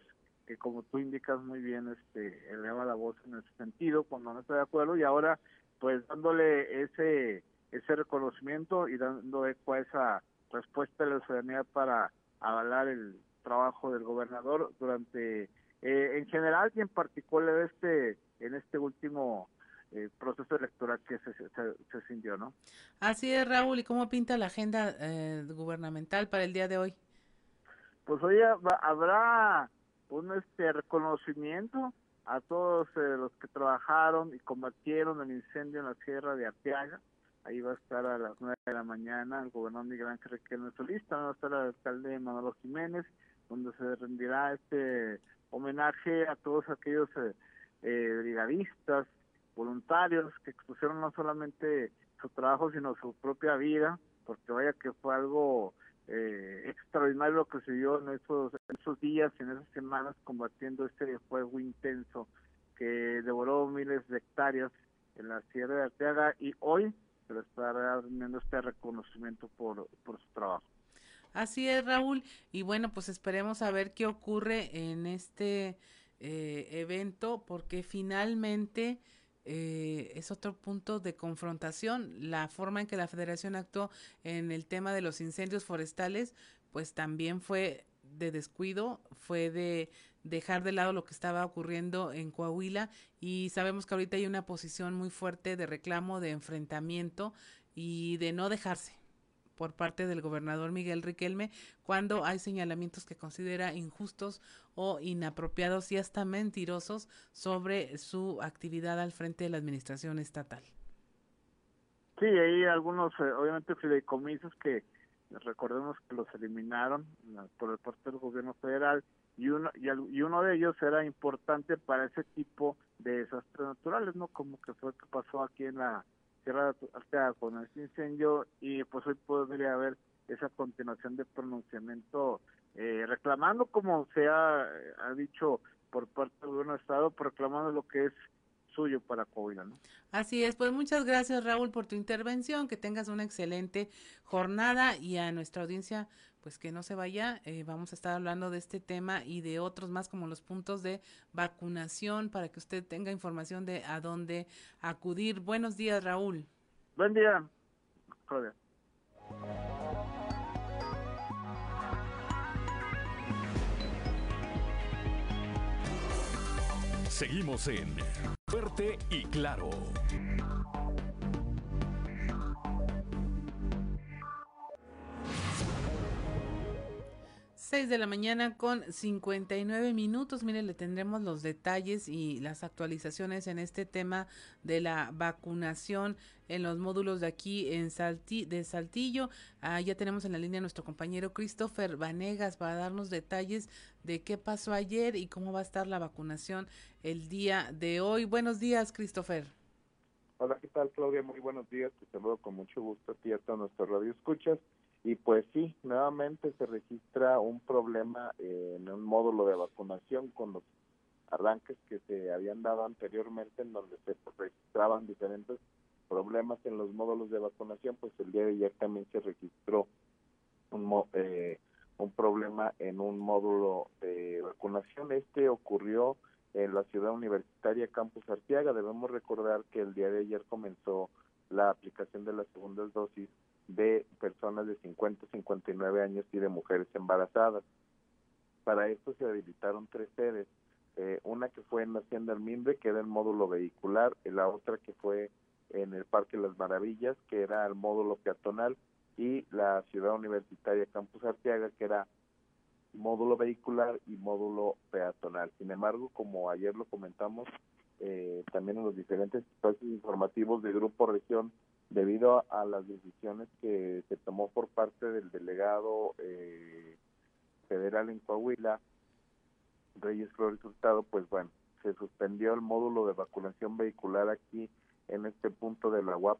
que como tú indicas muy bien, este, eleva la voz en ese sentido cuando no está de acuerdo y ahora pues dándole ese ese reconocimiento y dando eco a esa respuesta de la ciudadanía para avalar el trabajo del gobernador durante eh, en general y en particular este en este último eh, proceso electoral que se, se, se, sintió, ¿no? Así es, Raúl. ¿Y cómo pinta la agenda eh, gubernamental para el día de hoy? Pues hoy habrá un este reconocimiento a todos eh, los que trabajaron y combatieron el incendio en la sierra de Arteaga. Ahí va a estar a las nueve de la mañana el gobernador Miguel Ángel Requeno Solista, va a estar el alcalde Manolo Jiménez, donde se rendirá este homenaje a todos aquellos eh, eh, brigadistas, voluntarios que expusieron no solamente su trabajo, sino su propia vida, porque vaya que fue algo eh, extraordinario lo que se dio en esos, esos días, en esas semanas, combatiendo este fuego intenso que devoró miles de hectáreas en la Sierra de Arteaga y hoy se le está dando este reconocimiento por, por su trabajo. Así es, Raúl. Y bueno, pues esperemos a ver qué ocurre en este eh, evento, porque finalmente eh, es otro punto de confrontación. La forma en que la federación actuó en el tema de los incendios forestales, pues también fue de descuido, fue de dejar de lado lo que estaba ocurriendo en Coahuila y sabemos que ahorita hay una posición muy fuerte de reclamo, de enfrentamiento y de no dejarse por parte del gobernador Miguel Riquelme cuando hay señalamientos que considera injustos o inapropiados y hasta mentirosos sobre su actividad al frente de la administración estatal. Sí, hay algunos, eh, obviamente, fideicomisos que recordemos que los eliminaron por el parte del gobierno federal y uno, y, uno de ellos era importante para ese tipo de desastres naturales, ¿no? Como que fue que pasó aquí en la Sierra de con este incendio y pues hoy podría haber esa continuación de pronunciamiento eh, reclamando como se ha, ha, dicho por parte del gobierno de estado, reclamando lo que es suyo para Coahuila, ¿no? Así es, pues muchas gracias Raúl por tu intervención, que tengas una excelente jornada y a nuestra audiencia pues que no se vaya, eh, vamos a estar hablando de este tema y de otros más como los puntos de vacunación para que usted tenga información de a dónde acudir. Buenos días, Raúl. Buen día. Seguimos en Fuerte y Claro. 6 de la mañana con 59 minutos. Mire, le tendremos los detalles y las actualizaciones en este tema de la vacunación en los módulos de aquí en de Saltillo. Ah, ya tenemos en la línea a nuestro compañero Christopher Vanegas para darnos detalles de qué pasó ayer y cómo va a estar la vacunación el día de hoy. Buenos días, Christopher. Hola, ¿qué tal, Claudia? Muy buenos días. Te saludo con mucho gusto a ti a nuestros radio escuchas. Y pues sí, nuevamente se registra un problema en un módulo de vacunación con los arranques que se habían dado anteriormente en donde se registraban diferentes problemas en los módulos de vacunación, pues el día de ayer también se registró un, eh, un problema en un módulo de vacunación. Este ocurrió en la ciudad universitaria Campus Arteaga. Debemos recordar que el día de ayer comenzó la aplicación de las segundas dosis de personas de 50 a 59 años y de mujeres embarazadas. Para esto se habilitaron tres sedes, eh, una que fue en la Hacienda Almimbre, que era el módulo vehicular, y la otra que fue en el Parque Las Maravillas, que era el módulo peatonal, y la Ciudad Universitaria Campus Arteaga, que era módulo vehicular y módulo peatonal. Sin embargo, como ayer lo comentamos, eh, también en los diferentes espacios informativos de Grupo Región, debido a, las decisiones que se tomó por parte del delegado eh, federal en Coahuila, Reyes Flores Hurtado, pues bueno, se suspendió el módulo de vacunación vehicular aquí en este punto de la UAP,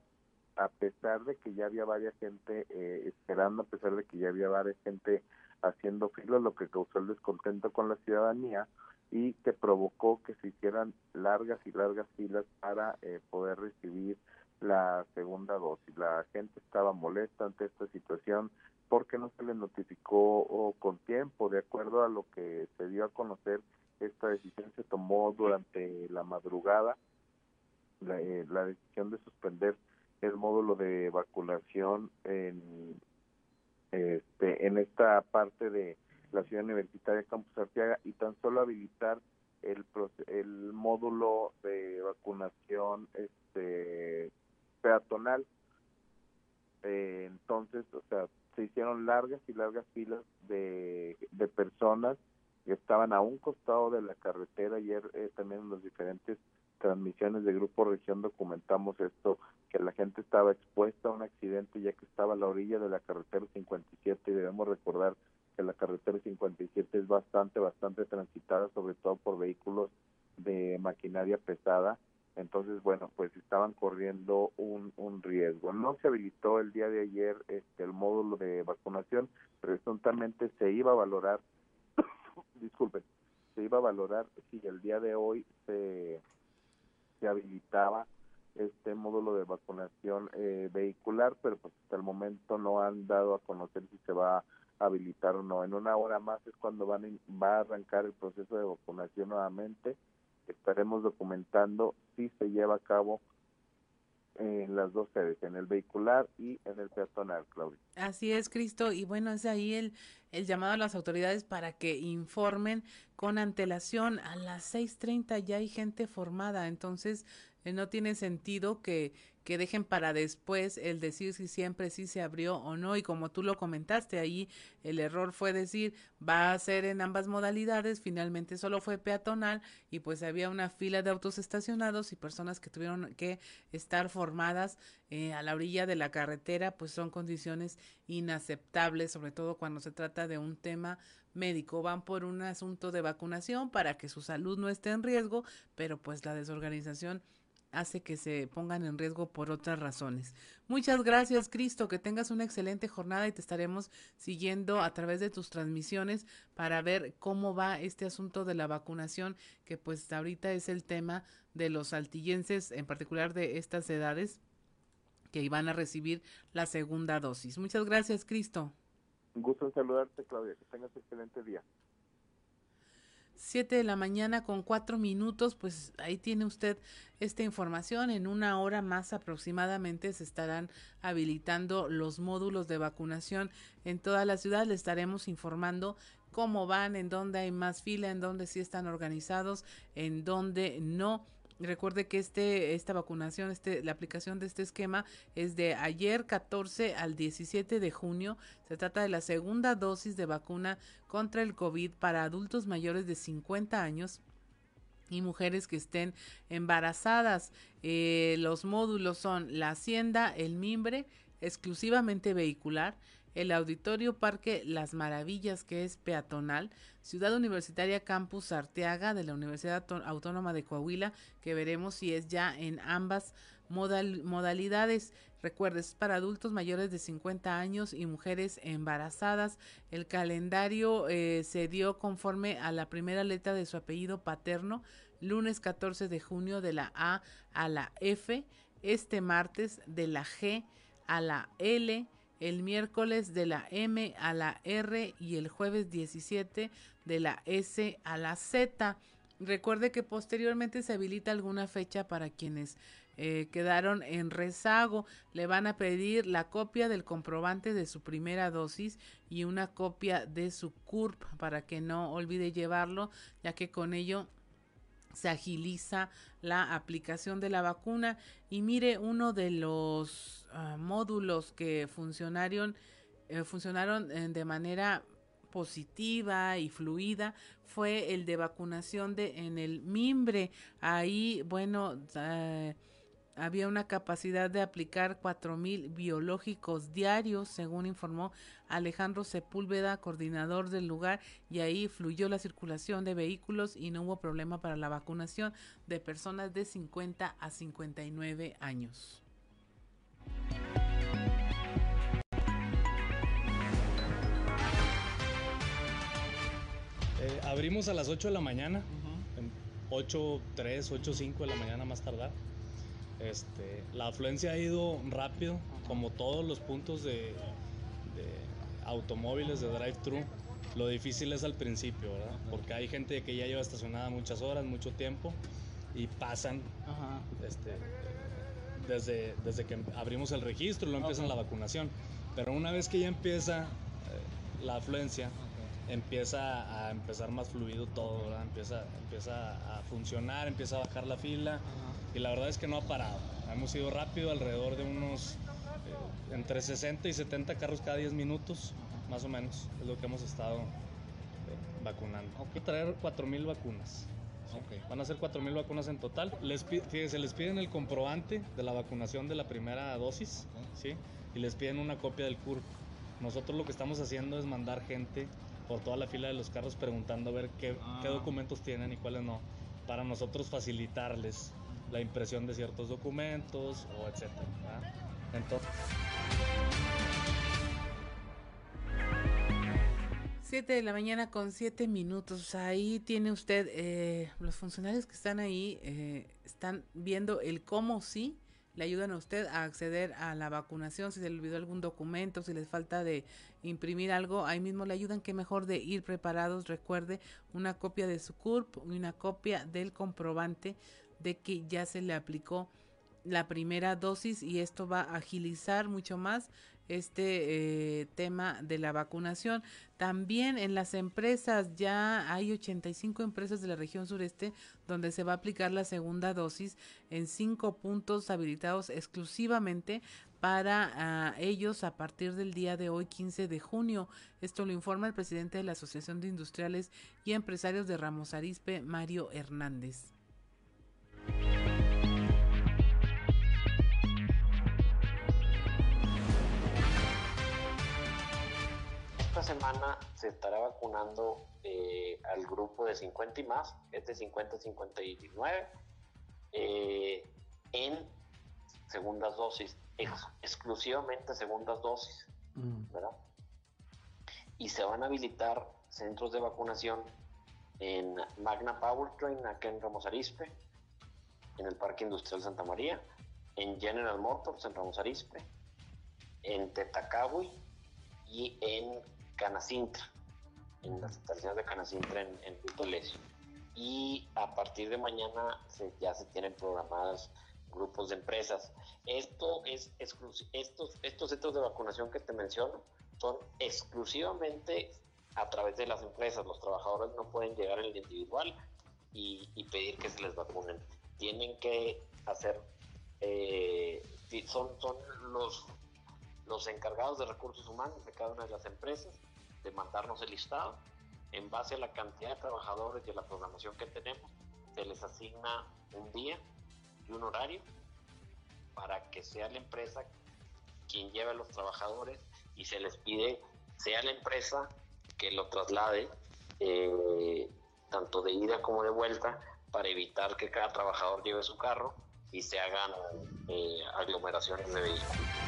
a pesar de que ya había varias gente eh, esperando, a pesar de que ya había varias gente haciendo filas, lo que causó el descontento con la ciudadanía y que provocó que se hicieran largas y largas filas para eh, poder recibir la segunda dosis. La gente estaba molesta ante esta situación porque no se le notificó con tiempo, de acuerdo a lo que se dio a conocer, esta decisión se tomó durante la madrugada, la, eh, la decisión de suspender el módulo de vacunación en, este, en esta parte de la ciudad universitaria Campus Arteaga y tan solo habilitar el, el módulo de vacunación este peatonal. Eh, entonces o sea se hicieron largas y largas filas de, de personas que estaban a un costado de la carretera. Ayer eh, también en las diferentes transmisiones de Grupo Región documentamos esto que la gente estaba expuesta a un accidente ya que estaba a la orilla de la carretera 57 y debemos recordar que la carretera 57 es bastante, bastante transitada, sobre todo por vehículos de maquinaria pesada. Entonces, bueno, pues estaban corriendo un, un riesgo. No se habilitó el día de ayer este, el módulo de vacunación, presuntamente se iba a valorar, disculpen, se iba a valorar si el día de hoy se, se habilitaba este módulo de vacunación eh, vehicular, pero pues hasta el momento no han dado a conocer si se va a habilitar o no. En una hora más es cuando van va a arrancar el proceso de vacunación nuevamente. Estaremos documentando si se lleva a cabo en las dos sedes, en el vehicular y en el peatonal, Claudia. Así es, Cristo. Y bueno, es ahí el, el llamado a las autoridades para que informen con antelación. A las 6.30 ya hay gente formada, entonces eh, no tiene sentido que, que dejen para después el decir si siempre sí se abrió o no. Y como tú lo comentaste, ahí el error fue decir va a ser en ambas modalidades, finalmente solo fue peatonal y pues había una fila de autos estacionados y personas que tuvieron que estar formadas eh, a la orilla de la carretera, pues son condiciones inaceptables, sobre todo cuando se trata de un tema médico. Van por un asunto de vacunación para que su salud no esté en riesgo, pero pues la desorganización hace que se pongan en riesgo por otras razones. Muchas gracias, Cristo, que tengas una excelente jornada y te estaremos siguiendo a través de tus transmisiones para ver cómo va este asunto de la vacunación, que pues ahorita es el tema de los altillenses, en particular de estas edades que iban a recibir la segunda dosis. Muchas gracias, Cristo. Un gusto en saludarte, Claudia. Que tengas un excelente día. 7 de la mañana con cuatro minutos, pues ahí tiene usted esta información. En una hora más aproximadamente se estarán habilitando los módulos de vacunación en toda la ciudad. Le estaremos informando cómo van, en dónde hay más fila, en dónde sí están organizados, en dónde no. Recuerde que este, esta vacunación, este, la aplicación de este esquema es de ayer 14 al 17 de junio. Se trata de la segunda dosis de vacuna contra el COVID para adultos mayores de 50 años y mujeres que estén embarazadas. Eh, los módulos son la hacienda, el mimbre, exclusivamente vehicular, el Auditorio Parque Las Maravillas, que es peatonal, Ciudad Universitaria Campus Arteaga de la Universidad Autónoma de Coahuila, que veremos si es ya en ambas modalidades. Recuerda, es para adultos mayores de 50 años y mujeres embarazadas. El calendario eh, se dio conforme a la primera letra de su apellido paterno, lunes 14 de junio de la A a la F, este martes de la G a la L, el miércoles de la M a la R y el jueves 17 de la S a la Z. Recuerde que posteriormente se habilita alguna fecha para quienes eh, quedaron en rezago. Le van a pedir la copia del comprobante de su primera dosis y una copia de su CURP para que no olvide llevarlo, ya que con ello se agiliza la aplicación de la vacuna. Y mire uno de los ah, módulos que funcionaron eh, funcionaron eh, de manera positiva y fluida fue el de vacunación de en el mimbre. Ahí bueno eh, había una capacidad de aplicar mil biológicos diarios, según informó Alejandro Sepúlveda, coordinador del lugar, y ahí fluyó la circulación de vehículos y no hubo problema para la vacunación de personas de 50 a 59 años. Eh, abrimos a las 8 de la mañana, 8, 3, 8, 5 de la mañana más tardar. Este, la afluencia ha ido rápido, como todos los puntos de, automóviles, de drive-thru. Lo difícil es al principio, ¿verdad? Porque hay gente que ya lleva estacionada muchas horas, mucho tiempo y pasan este, desde, desde que abrimos el registro, lo empiezan la vacunación. Pero una vez que ya empieza eh, la afluencia, empieza a empezar más fluido todo, ¿verdad? Empieza, empieza a funcionar, empieza a bajar la fila y la verdad es que no ha parado. Hemos ido rápido, alrededor de unos eh, entre 60 y 70 carros cada 10 minutos, más o menos, es lo que hemos estado eh, vacunando. Okay. traer 4.000 vacunas. Van a ser 4.000 vacunas en total. Les, fíjense, les piden el comprobante de la vacunación de la primera dosis, ¿sí? Y les piden una copia del CURP. Nosotros lo que estamos haciendo es mandar gente por toda la fila de los carros preguntando a ver qué, qué ah. documentos tienen y cuáles no, para nosotros facilitarles la impresión de ciertos documentos o etcétera. Entonces. 7 de la mañana con 7 minutos. Ahí tiene usted, eh, los funcionarios que están ahí eh, están viendo el cómo sí le ayudan a usted a acceder a la vacunación, si se le olvidó algún documento, si les falta de imprimir algo, ahí mismo le ayudan, que mejor de ir preparados, recuerde una copia de su CURP y una copia del comprobante de que ya se le aplicó la primera dosis y esto va a agilizar mucho más este eh, tema de la vacunación. También en las empresas, ya hay 85 empresas de la región sureste donde se va a aplicar la segunda dosis en cinco puntos habilitados exclusivamente para ah, ellos a partir del día de hoy, 15 de junio. Esto lo informa el presidente de la Asociación de Industriales y Empresarios de Ramos Arispe, Mario Hernández. Esta semana se estará vacunando eh, al grupo de 50 y más, es de 50 a 59, eh, en segundas dosis, exclusivamente segundas dosis, mm. ¿verdad? Y se van a habilitar centros de vacunación en Magna Powertrain, acá en Ramos Arispe, en el Parque Industrial Santa María, en General Motors en Ramos Arispe, en Tetacahui y en Canacintra, en las instalaciones de Canacintra en, en Y a partir de mañana ya se tienen programadas grupos de empresas. Esto es estos, estos centros de vacunación que te menciono son exclusivamente a través de las empresas. Los trabajadores no pueden llegar en el individual y, y pedir que se les vacunen tienen que hacer, eh, son, son los, los encargados de recursos humanos de cada una de las empresas de mandarnos el listado. En base a la cantidad de trabajadores y a la programación que tenemos, se les asigna un día y un horario para que sea la empresa quien lleve a los trabajadores y se les pide sea la empresa que lo traslade eh, tanto de ida como de vuelta para evitar que cada trabajador lleve su carro y se hagan eh, aglomeraciones de vehículos.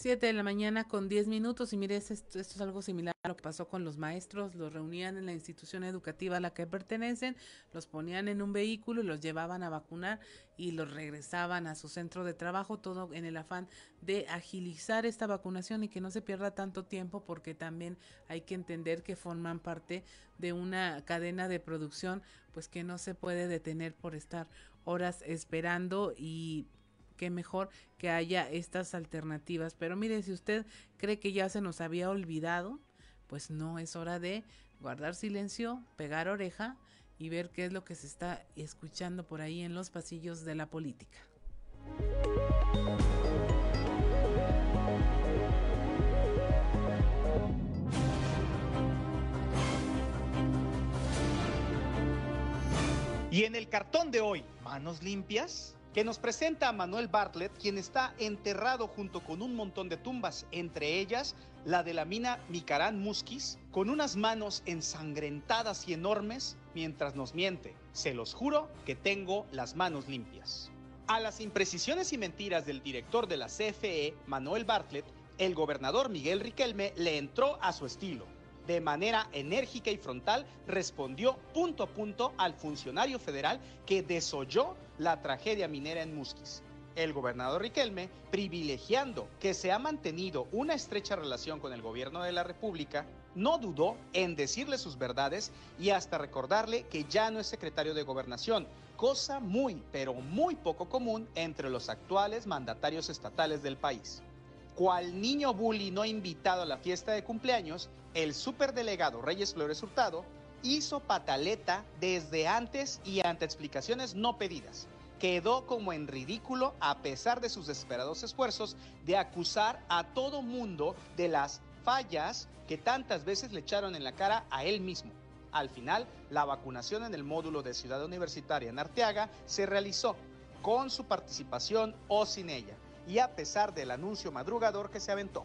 7 de la mañana con 10 minutos. Y mire, esto, esto, es algo similar a lo que pasó con los maestros, los reunían en la institución educativa a la que pertenecen, los ponían en un vehículo y los llevaban a vacunar y los regresaban a su centro de trabajo, todo en el afán de agilizar esta vacunación y que no se pierda tanto tiempo porque también hay que entender que forman parte de una cadena de producción pues que no se puede detener por estar horas esperando y qué mejor que haya estas alternativas. Pero mire, si usted cree que ya se nos había olvidado, pues no es hora de guardar silencio, pegar oreja y ver qué es lo que se está escuchando por ahí en los pasillos de la política. Y en el cartón de hoy, manos limpias, que nos presenta a Manuel Bartlett, quien está enterrado junto con un montón de tumbas, entre ellas la de la mina Micarán Musquis, con unas manos ensangrentadas y enormes mientras nos miente. Se los juro que tengo las manos limpias. A las imprecisiones y mentiras del director de la CFE, Manuel Bartlett, el gobernador Miguel Riquelme le entró a su estilo de manera enérgica y frontal respondió punto a punto al funcionario federal que desoyó la tragedia minera en Musquis. El gobernador Riquelme, privilegiando que se ha mantenido una estrecha relación con el gobierno de la República, no dudó en decirle sus verdades y hasta recordarle que ya no es secretario de gobernación, cosa muy, pero muy poco común entre los actuales mandatarios estatales del país. Cual niño bully no invitado a la fiesta de cumpleaños, el superdelegado Reyes Flores Hurtado hizo pataleta desde antes y ante explicaciones no pedidas. Quedó como en ridículo a pesar de sus desesperados esfuerzos de acusar a todo mundo de las fallas que tantas veces le echaron en la cara a él mismo. Al final, la vacunación en el módulo de Ciudad Universitaria en Arteaga se realizó con su participación o sin ella y a pesar del anuncio madrugador que se aventó.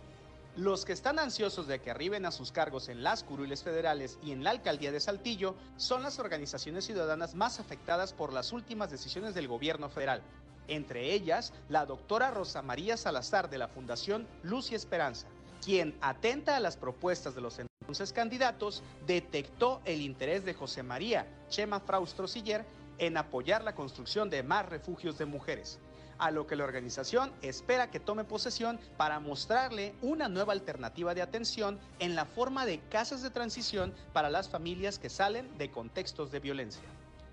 Los que están ansiosos de que arriben a sus cargos en las curules federales y en la alcaldía de Saltillo son las organizaciones ciudadanas más afectadas por las últimas decisiones del gobierno federal, entre ellas la doctora Rosa María Salazar de la Fundación Luz y Esperanza, quien, atenta a las propuestas de los entonces candidatos, detectó el interés de José María Chema Fraustro Siller en apoyar la construcción de más refugios de mujeres a lo que la organización espera que tome posesión para mostrarle una nueva alternativa de atención en la forma de casas de transición para las familias que salen de contextos de violencia.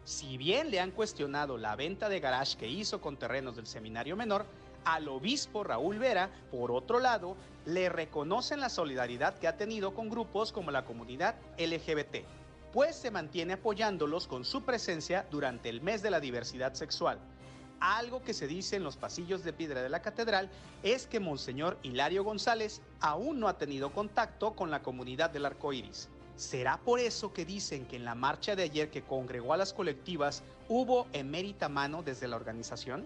Si bien le han cuestionado la venta de garage que hizo con terrenos del seminario menor, al obispo Raúl Vera, por otro lado, le reconocen la solidaridad que ha tenido con grupos como la comunidad LGBT, pues se mantiene apoyándolos con su presencia durante el mes de la diversidad sexual algo que se dice en los pasillos de piedra de la catedral es que Monseñor Hilario González aún no ha tenido contacto con la comunidad del arco iris. ¿Será por eso que dicen que en la marcha de ayer que congregó a las colectivas hubo emérita mano desde la organización?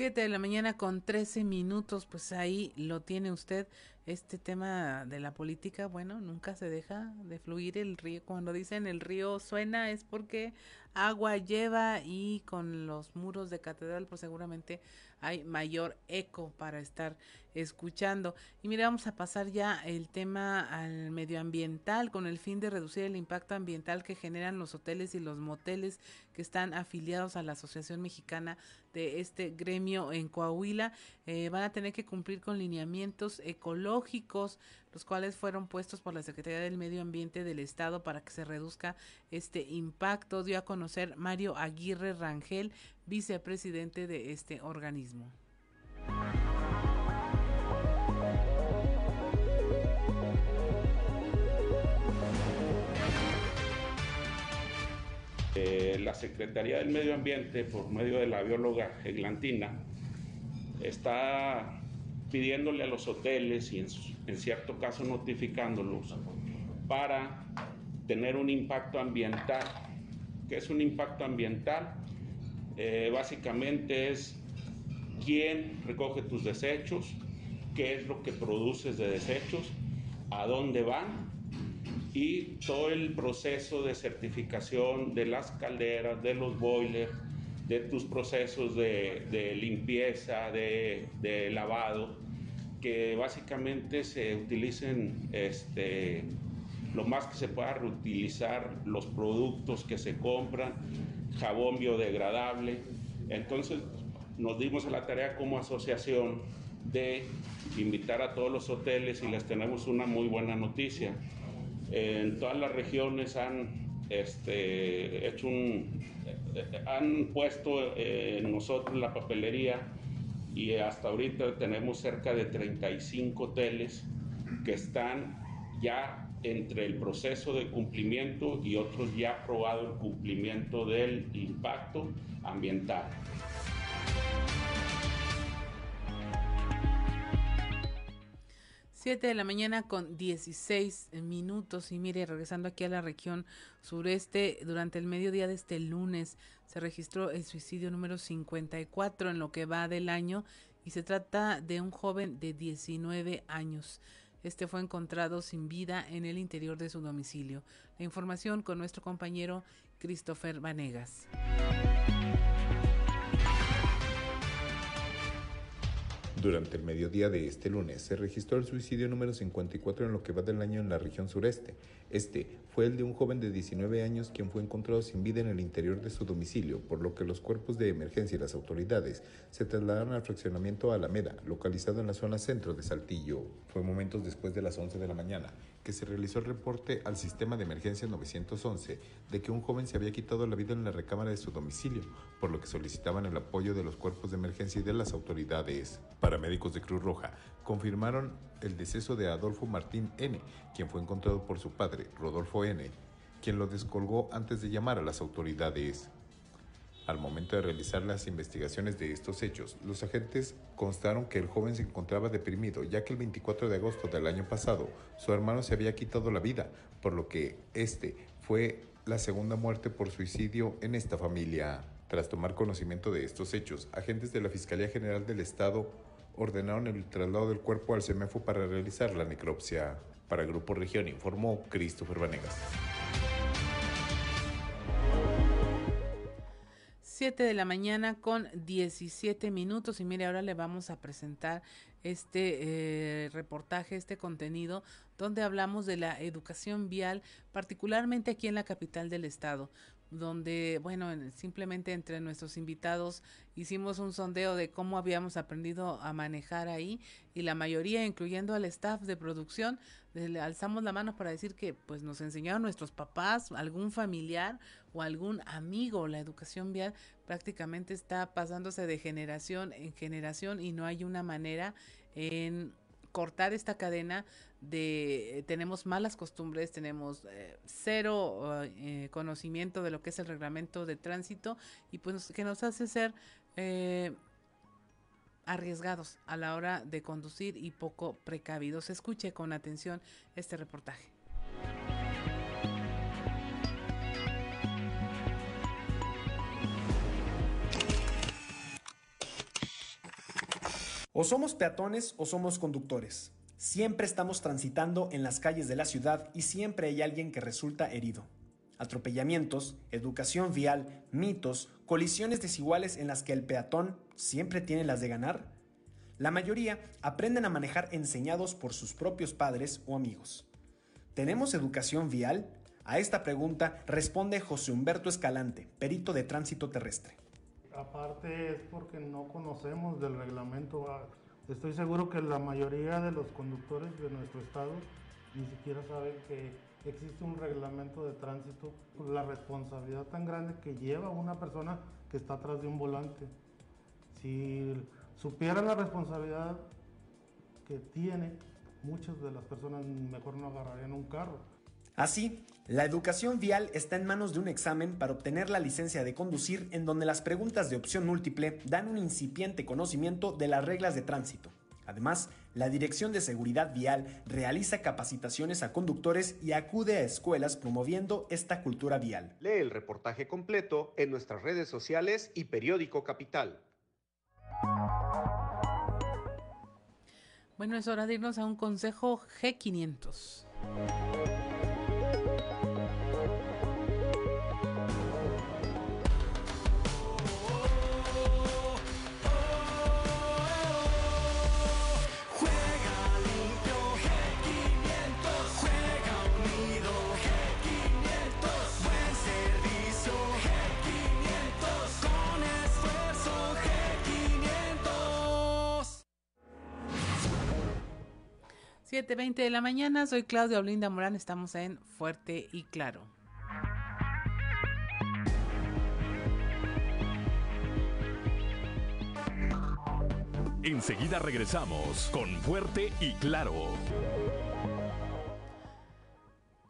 7 de la mañana con 13 minutos, pues ahí lo tiene usted este tema de la política, bueno, nunca se deja de fluir el río. Cuando dicen el río suena es porque agua lleva y con los muros de catedral pues seguramente hay mayor eco para estar escuchando. Y mira, vamos a pasar ya el tema al medioambiental con el fin de reducir el impacto ambiental que generan los hoteles y los moteles que están afiliados a la Asociación Mexicana de este gremio en Coahuila. Eh, van a tener que cumplir con lineamientos ecológicos, los cuales fueron puestos por la Secretaría del Medio Ambiente del Estado para que se reduzca este impacto, dio a conocer Mario Aguirre Rangel, vicepresidente de este organismo. Eh, la Secretaría del Medio Ambiente, por medio de la bióloga Eglantina, está pidiéndole a los hoteles y en, cierto caso notificándolos para tener un impacto ambiental. ¿Qué es un impacto ambiental? Eh, básicamente es quién recoge tus desechos, qué es lo que produces de desechos, a dónde van y todo el proceso de certificación de las calderas, de los boilers, de tus procesos de, limpieza, de, lavado, que básicamente se utilicen este, lo más que se pueda reutilizar los productos que se compran, jabón biodegradable. Entonces nos dimos a la tarea como asociación de invitar a todos los hoteles y les tenemos una muy buena noticia. En todas las regiones han este, hecho un, han puesto en nosotros la papelería y hasta ahorita tenemos cerca de 35 hoteles que están ya entre el proceso de cumplimiento y otros ya aprobado el cumplimiento del impacto ambiental. 7 de la mañana con 16 minutos y mire, regresando aquí a la región sureste, durante el mediodía de este lunes se registró el suicidio número 54 en lo que va del año y se trata de un joven de 19 años. Este fue encontrado sin vida en el interior de su domicilio. La información con nuestro compañero Christopher Vanegas. Durante el mediodía de este lunes se registró el suicidio número 54 en lo que va del año en la región sureste. Este fue el de un joven de 19 años quien fue encontrado sin vida en el interior de su domicilio, por lo que los cuerpos de emergencia y las autoridades se trasladaron al fraccionamiento Alameda, localizado en la zona centro de Saltillo. Fue momentos después de las 11 de la mañana que se realizó el reporte al sistema de emergencia 911 de que un joven se había quitado la vida en la recámara de su domicilio, por lo que solicitaban el apoyo de los cuerpos de emergencia y de las autoridades. Paramédicos de Cruz Roja confirmaron el deceso de Adolfo Martín N., quien fue encontrado por su padre, Rodolfo N., quien lo descolgó antes de llamar a las autoridades. Al momento de realizar las investigaciones de estos hechos, los agentes constaron que el joven se encontraba deprimido, ya que el 24 de agosto del año pasado su hermano se había quitado la vida, por lo que este fue la segunda muerte por suicidio en esta familia. Tras tomar conocimiento de estos hechos, agentes de la Fiscalía General del Estado ordenaron el traslado del cuerpo al CEMEFO para realizar la necropsia. Para Grupo Región informó Christopher Vanegas. 7 de la mañana con 17 minutos. Y mire, ahora le vamos a presentar este eh, reportaje, este contenido, donde hablamos de la educación vial, particularmente aquí en la capital del estado donde, bueno, simplemente entre nuestros invitados hicimos un sondeo de cómo habíamos aprendido a manejar ahí y la mayoría, incluyendo al staff de producción, le alzamos la mano para decir que pues nos enseñaron nuestros papás, algún familiar o algún amigo. La educación vial prácticamente está pasándose de generación en generación y no hay una manera en cortar esta cadena de eh, tenemos malas costumbres, tenemos eh, cero eh, conocimiento de lo que es el reglamento de tránsito y pues que nos hace ser arriesgados a la hora de conducir y poco precavidos. Escuche con atención este reportaje. O somos peatones o somos conductores. Siempre estamos transitando en las calles de la ciudad y siempre hay alguien que resulta herido. Atropellamientos, educación vial, mitos, colisiones desiguales en las que el peatón siempre tiene las de ganar. La mayoría aprenden a manejar enseñados por sus propios padres o amigos. ¿Tenemos educación vial? A esta pregunta responde José Humberto Escalante, perito de tránsito terrestre. Aparte es porque no conocemos del reglamento Estoy seguro que la mayoría de los conductores de nuestro estado ni siquiera saben que existe un reglamento de tránsito, la responsabilidad tan grande que lleva una persona que está atrás de un volante. Si supieran la responsabilidad que tiene, muchas de las personas mejor no agarrarían un carro. Así, la educación vial está en manos de un examen para obtener la licencia de conducir en donde las preguntas de opción múltiple dan un incipiente conocimiento de las reglas de tránsito. Además, la Dirección de Seguridad Vial realiza capacitaciones a conductores y acude a escuelas promoviendo esta cultura vial. Lee el reportaje completo en nuestras redes sociales y periódico Capital. Bueno, es hora de irnos a un consejo G500. 7.20 de la mañana, soy Claudia Olinda Morán, estamos en Fuerte y Claro. Enseguida regresamos con Fuerte y Claro.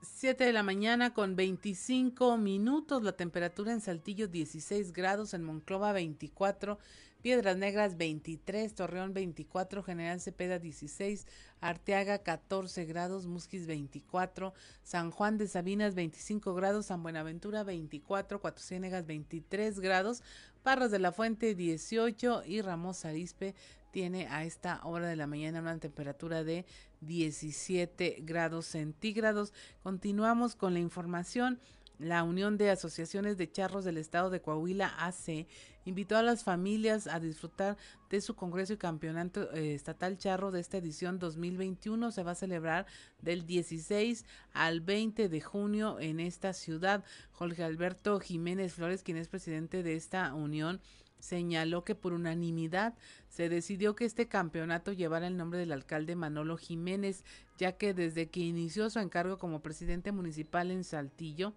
7 de la mañana con 25 minutos, la temperatura en Saltillo 16 grados, en Monclova 24, Piedras Negras 23, Torreón 24, General Cepeda 16, Arteaga 14 grados, Musquis 24, San Juan de Sabinas 25 grados, San Buenaventura 24, Cuatro Ciénegas 23 grados, Parras de la Fuente 18 y Ramos Arispe tiene a esta hora de la mañana una temperatura de 17 grados centígrados. Continuamos con la información. La Unión de Asociaciones de Charros del Estado de Coahuila, AC, invitó a las familias a disfrutar de su Congreso y Campeonato eh, Estatal Charro de esta edición 2021. Se va a celebrar del 16 al 20 de junio en esta ciudad. Jorge Alberto Jiménez Flores, quien es presidente de esta unión, señaló que por unanimidad se decidió que este campeonato llevara el nombre del alcalde Manolo Jiménez, ya que desde que inició su encargo como presidente municipal en Saltillo,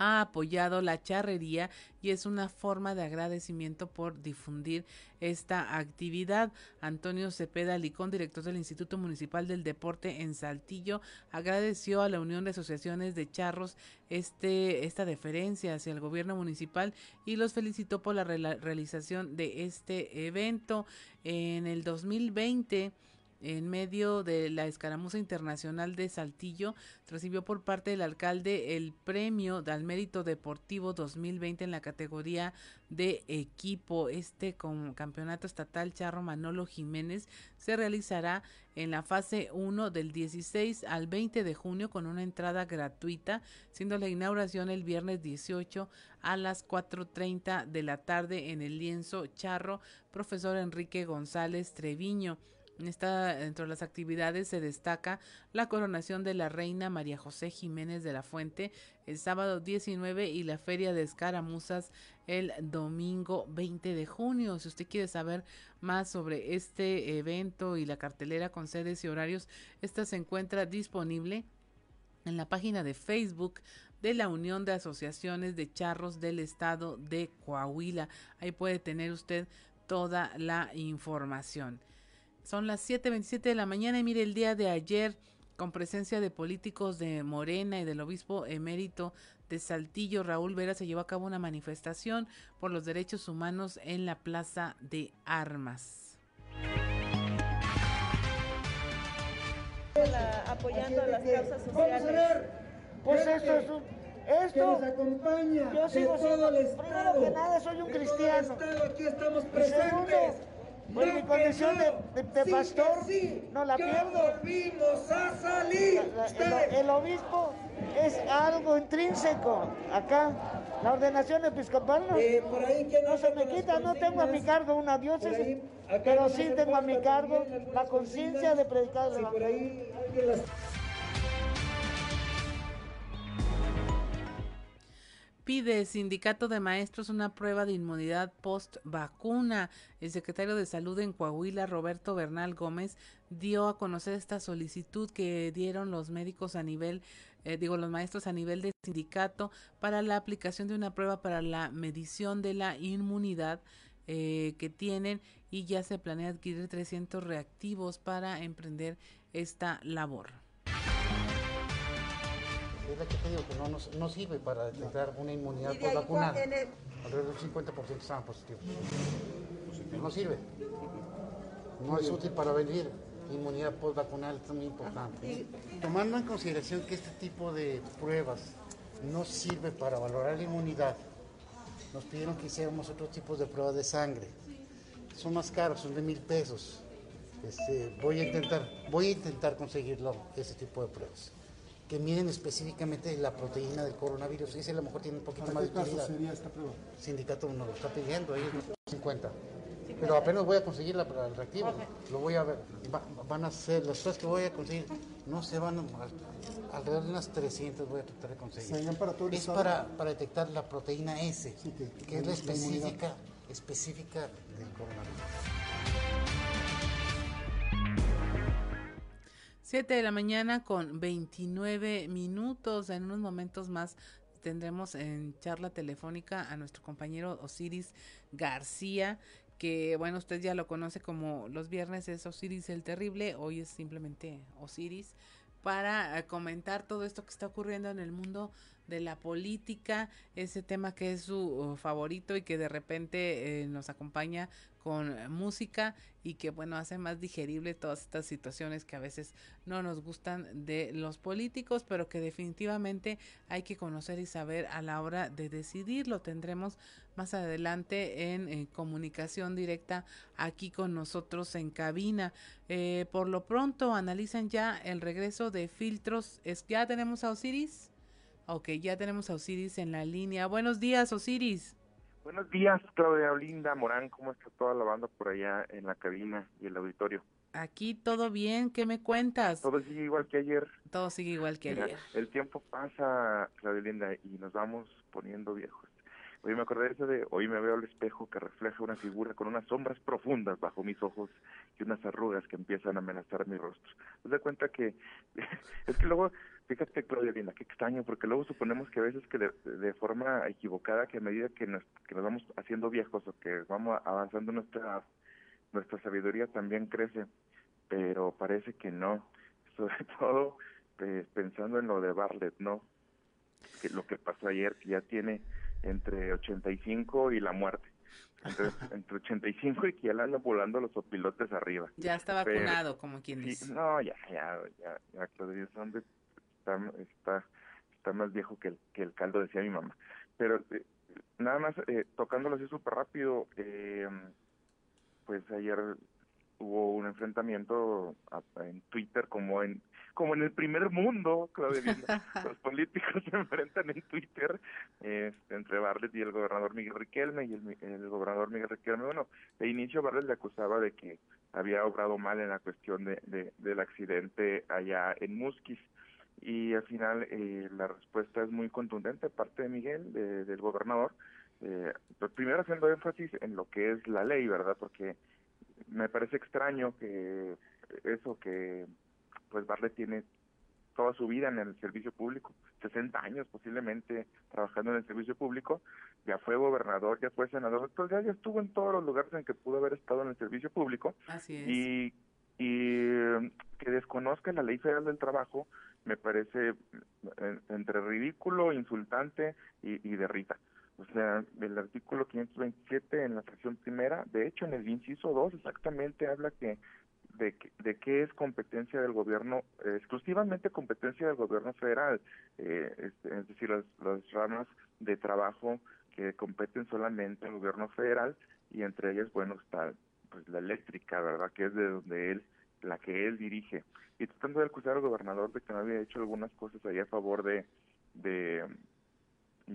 ha apoyado la charrería y es una forma de agradecimiento por difundir esta actividad. Antonio Cepeda Licón, director del Instituto Municipal del Deporte en Saltillo, agradeció a la Unión de Asociaciones de Charros este, esta deferencia hacia el gobierno municipal y los felicitó por la realización de este evento. En el 2020 en medio de la escaramuza internacional de Saltillo, recibió por parte del alcalde el premio al mérito deportivo 2020 en la categoría de equipo. Este con campeonato estatal Charro Manolo Jiménez se realizará en la fase 1 del 16 al 20 de junio con una entrada gratuita, siendo la inauguración el viernes 18 a las 4.30 de la tarde en el lienzo Charro, profesor Enrique González Treviño. Esta, dentro de las actividades se destaca la coronación de la reina María José Jiménez de la Fuente el sábado 19 y la feria de escaramuzas el domingo 20 de junio. Si usted quiere saber más sobre este evento y la cartelera con sedes y horarios, esta se encuentra disponible en la página de Facebook de la Unión de Asociaciones de Charros del Estado de Coahuila. Ahí puede tener usted toda la información. Son las 7.27 de la mañana y mire el día de ayer con presencia de políticos de Morena y del obispo emérito de Saltillo, Raúl Vera, se llevó a cabo una manifestación por los derechos humanos en la Plaza de Armas. apoyando a las causas sociales. Pues esto es un, esto que nos acompaña yo sigo estado. Primero que nada soy un cristiano. aquí estamos presentes. Pues mi condición de, de, pastor no la pierdo. volvimos a salir. el, obispo es algo intrínseco. Acá, la ordenación episcopal no, eh, no se me quita. No tengo a mi cargo una diócesis, pero sí tengo a mi cargo la conciencia de predicar el evangelio. Pide Sindicato de Maestros una prueba de inmunidad post vacuna. El secretario de Salud en Coahuila, Roberto Bernal Gómez, dio a conocer esta solicitud que dieron los médicos a nivel, eh, digo, los maestros a nivel de sindicato para la aplicación de una prueba para la medición de la inmunidad eh, que tienen y ya se planea adquirir 300 reactivos para emprender esta labor es la que te digo que no, nos, no sirve para detectar una inmunidad por vacuna. Alrededor del 50% estaban positivos. No sirve. No es útil para venir inmunidad post vacunal, es muy importante. Tomando en consideración que este tipo de pruebas no sirve para valorar la inmunidad, nos pidieron que hiciéramos otros tipos de pruebas de sangre. Son más caros, son de mil pesos. Este, voy a intentar, voy a intentar conseguirlo, ese tipo de pruebas que miden específicamente la proteína del coronavirus. Ese a lo mejor tiene un poquito más de utilidad. sería esta prueba? El sindicato nos lo está pidiendo, ellos 50. Pero apenas voy a conseguirla para el reactivo. Lo voy a ver. van a ser, las cosas que voy a conseguir, no se van a, alrededor de unas 300 voy a tratar de conseguir. Para todo es para, para, detectar la proteína S, que, es la específica, específica del coronavirus. 7 de la mañana con 29 minutos. En unos momentos más tendremos en charla telefónica a nuestro compañero Osiris García, que bueno, usted ya lo conoce como los viernes es Osiris el Terrible, hoy es simplemente Osiris, para eh, comentar todo esto que está ocurriendo en el mundo de la política, ese tema que es su uh, favorito y que de repente eh, nos acompaña con música y que bueno hace más digerible todas estas situaciones que a veces no nos gustan de los políticos pero que definitivamente hay que conocer y saber a la hora de decidir lo tendremos más adelante en, comunicación directa aquí con nosotros en cabina. Eh, por lo pronto analizan ya el regreso de filtros. Es ya tenemos a Osiris ok ya tenemos a Osiris en la línea. Buenos días Osiris Buenos días, Claudia Olinda Morán, ¿cómo está toda la banda por allá en la cabina y el auditorio? Aquí todo bien, ¿qué me cuentas? Todo sigue igual que ayer. Todo sigue igual que ayer. El tiempo pasa, Claudia Olinda, y nos vamos poniendo viejos. Hoy me acordé de eso de, hoy me veo al espejo que refleja una figura con unas sombras profundas bajo mis ojos y unas arrugas que empiezan a amenazar mi rostro. ¿Te das cuenta que, es que luego Fíjate, Claudia Linda, qué extraño, porque luego suponemos que a veces que de, forma equivocada, que a medida que nos, que nos vamos haciendo viejos o que vamos avanzando nuestra nuestra sabiduría también crece, pero parece que no. Sobre todo pues, pensando en lo de Bartlett, ¿no? Que lo que pasó ayer, que ya tiene entre 85 y la muerte. Entre, entre 85 y que ya le andan volando los opilotes arriba. Ya está vacunado, como quien dice. no, ya, ya, ya, ya, Claudia, son de está, está, más viejo que el, que el caldo, decía mi mamá. Pero eh, nada más, eh, tocándolo así súper rápido, eh, pues ayer hubo un enfrentamiento en Twitter como en como en el primer mundo, Claudia los políticos se enfrentan en Twitter este, entre Barlet y el gobernador Miguel Riquelme y el, el, gobernador Miguel Riquelme, bueno, de inicio Barlet le acusaba de que había obrado mal en la cuestión de, de, del accidente allá en Musquis y al final eh, la respuesta es muy contundente parte de Miguel, del gobernador, eh, pues primero haciendo énfasis en lo que es la ley, ¿verdad? Porque me parece extraño que eso que pues Barle tiene toda su vida en el servicio público, 60 años posiblemente trabajando en el servicio público, ya fue gobernador, ya fue senador, entonces ya, ya estuvo en todos los lugares en que pudo haber estado en el servicio público. Así es. Y, y que desconozca la ley federal del trabajo, me parece eh, entre ridículo, insultante y, de rita. O sea, el artículo 527 en la sección primera, de hecho en el inciso 2 exactamente habla que de, de qué es competencia del gobierno, exclusivamente competencia del gobierno federal, eh, es, decir, las, las ramas de trabajo que competen solamente al gobierno federal y entre ellas, bueno, está pues la eléctrica, ¿verdad? Que es de donde él la que él dirige, y tratando de acusar al gobernador de que no había hecho algunas cosas ahí a favor de, de,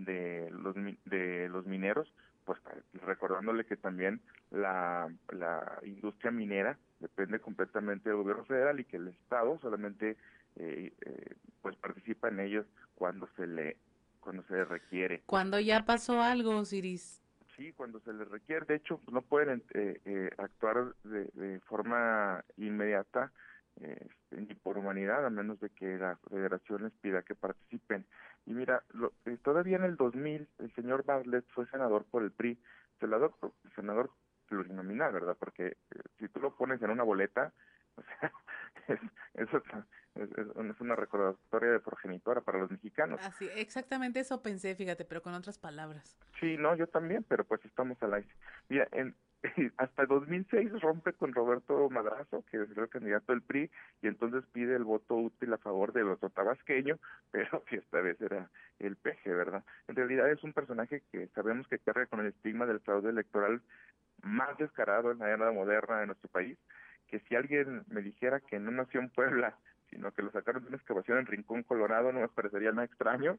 de, los, de los mineros, pues recordándole que también la, la industria minera depende completamente del gobierno federal y que el Estado solamente eh, eh, pues participa en ellos cuando se le cuando se le requiere. Cuando ya pasó algo, Siris sí, cuando se les requiere. De hecho, no pueden eh, eh, actuar de, forma inmediata este, ni por humanidad, a menos de que la federación les pida que participen. Y mira, eh, todavía en el 2000 el señor Bartlett fue senador por el PRI, senador, senador plurinominal, ¿verdad? Porque si tú lo pones en una boleta, o sea, es, eso es, una recordatoria de progenitora para los mexicanos. Así, exactamente eso pensé, fíjate, pero con otras palabras. Sí, no, yo también, pero pues estamos al aire. Mira, en, hasta 2006 rompe con Roberto Madrazo, que es el candidato del PRI, y entonces pide el voto útil a favor del otro tabasqueño, pero que esta vez era el peje, ¿verdad? En realidad es un personaje que sabemos que carga con el estigma del fraude electoral más descarado en la era moderna de nuestro país, que si alguien me dijera que no nació en Puebla, sino que lo sacaron de una excavación en Rincón, Colorado, no me parecería nada extraño.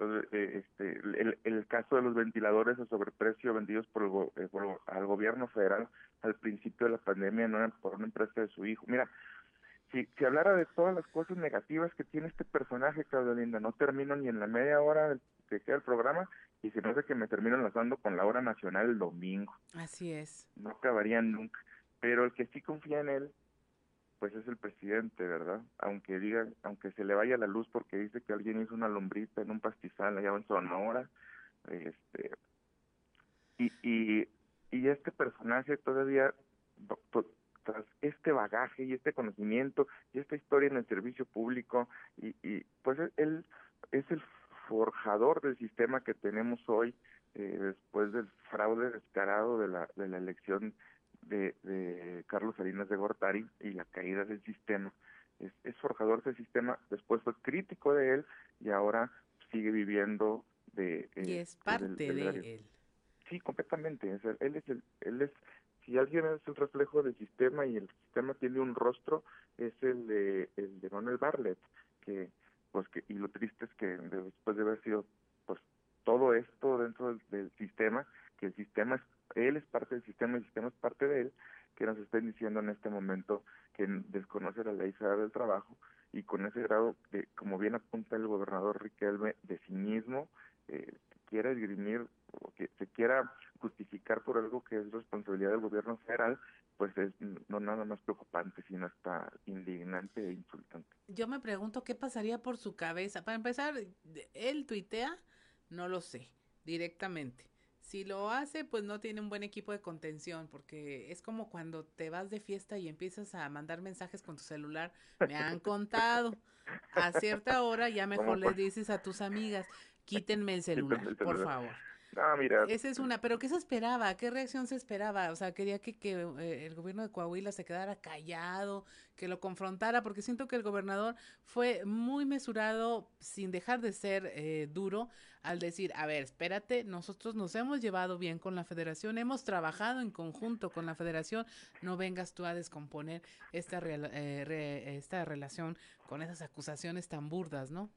Eh, este, el, el, caso de los ventiladores a sobreprecio vendidos por, el, eh, por al gobierno federal al principio de la pandemia no por una empresa de su hijo. Mira, si, si hablara de todas las cosas negativas que tiene este personaje, Claudia Linda, no termino ni en la media hora que queda el programa y se me hace que me termino enlazando con la hora nacional el domingo. Así es. No acabarían nunca pero el que sí confía en él, pues es el presidente, ¿verdad? Aunque digan, aunque se le vaya la luz porque dice que alguien hizo una lombrita en un pastizal allá en Sonora, este, y, y, y este personaje todavía, tras este bagaje y este conocimiento y esta historia en el servicio público, y, y pues él es el forjador del sistema que tenemos hoy eh, después del fraude descarado de la, de la elección de, de Carlos Salinas de Gortari y la caída del sistema. Es, es forjador del sistema, después fue crítico de él y ahora sigue viviendo de... Eh, y es parte de, él. Sí, completamente. él es el, él es, si alguien es el reflejo del sistema y el sistema tiene un rostro, es el de, el de Manuel Barlet, que, pues que, y lo triste es que después de haber sido, pues, todo esto dentro del, del sistema, que el sistema es él es parte del sistema, el sistema es parte de él, que nos estén diciendo en este momento que desconoce la ley federal del trabajo y con ese grado, de, como bien apunta el gobernador Riquelme, de cinismo, eh, quiera esgrimir o que se quiera justificar por algo que es responsabilidad del gobierno federal, pues es no nada más preocupante, sino hasta indignante e insultante. Yo me pregunto qué pasaría por su cabeza. Para empezar, él tuitea, no lo sé, directamente. Si lo hace, pues no tiene un buen equipo de contención, porque es como cuando te vas de fiesta y empiezas a mandar mensajes con tu celular. Me han contado. A cierta hora ya mejor les dices a tus amigas, quítenme el celular, por favor. Ah, mira. Esa es una, pero ¿qué se esperaba? ¿Qué reacción se esperaba? O sea, quería que, que eh, el gobierno de Coahuila se quedara callado, que lo confrontara, porque siento que el gobernador fue muy mesurado, sin dejar de ser eh, duro, al decir, a ver, espérate, nosotros nos hemos llevado bien con la federación, hemos trabajado en conjunto con la federación, no vengas tú a descomponer esta, eh, esta relación con esas acusaciones tan burdas, ¿no?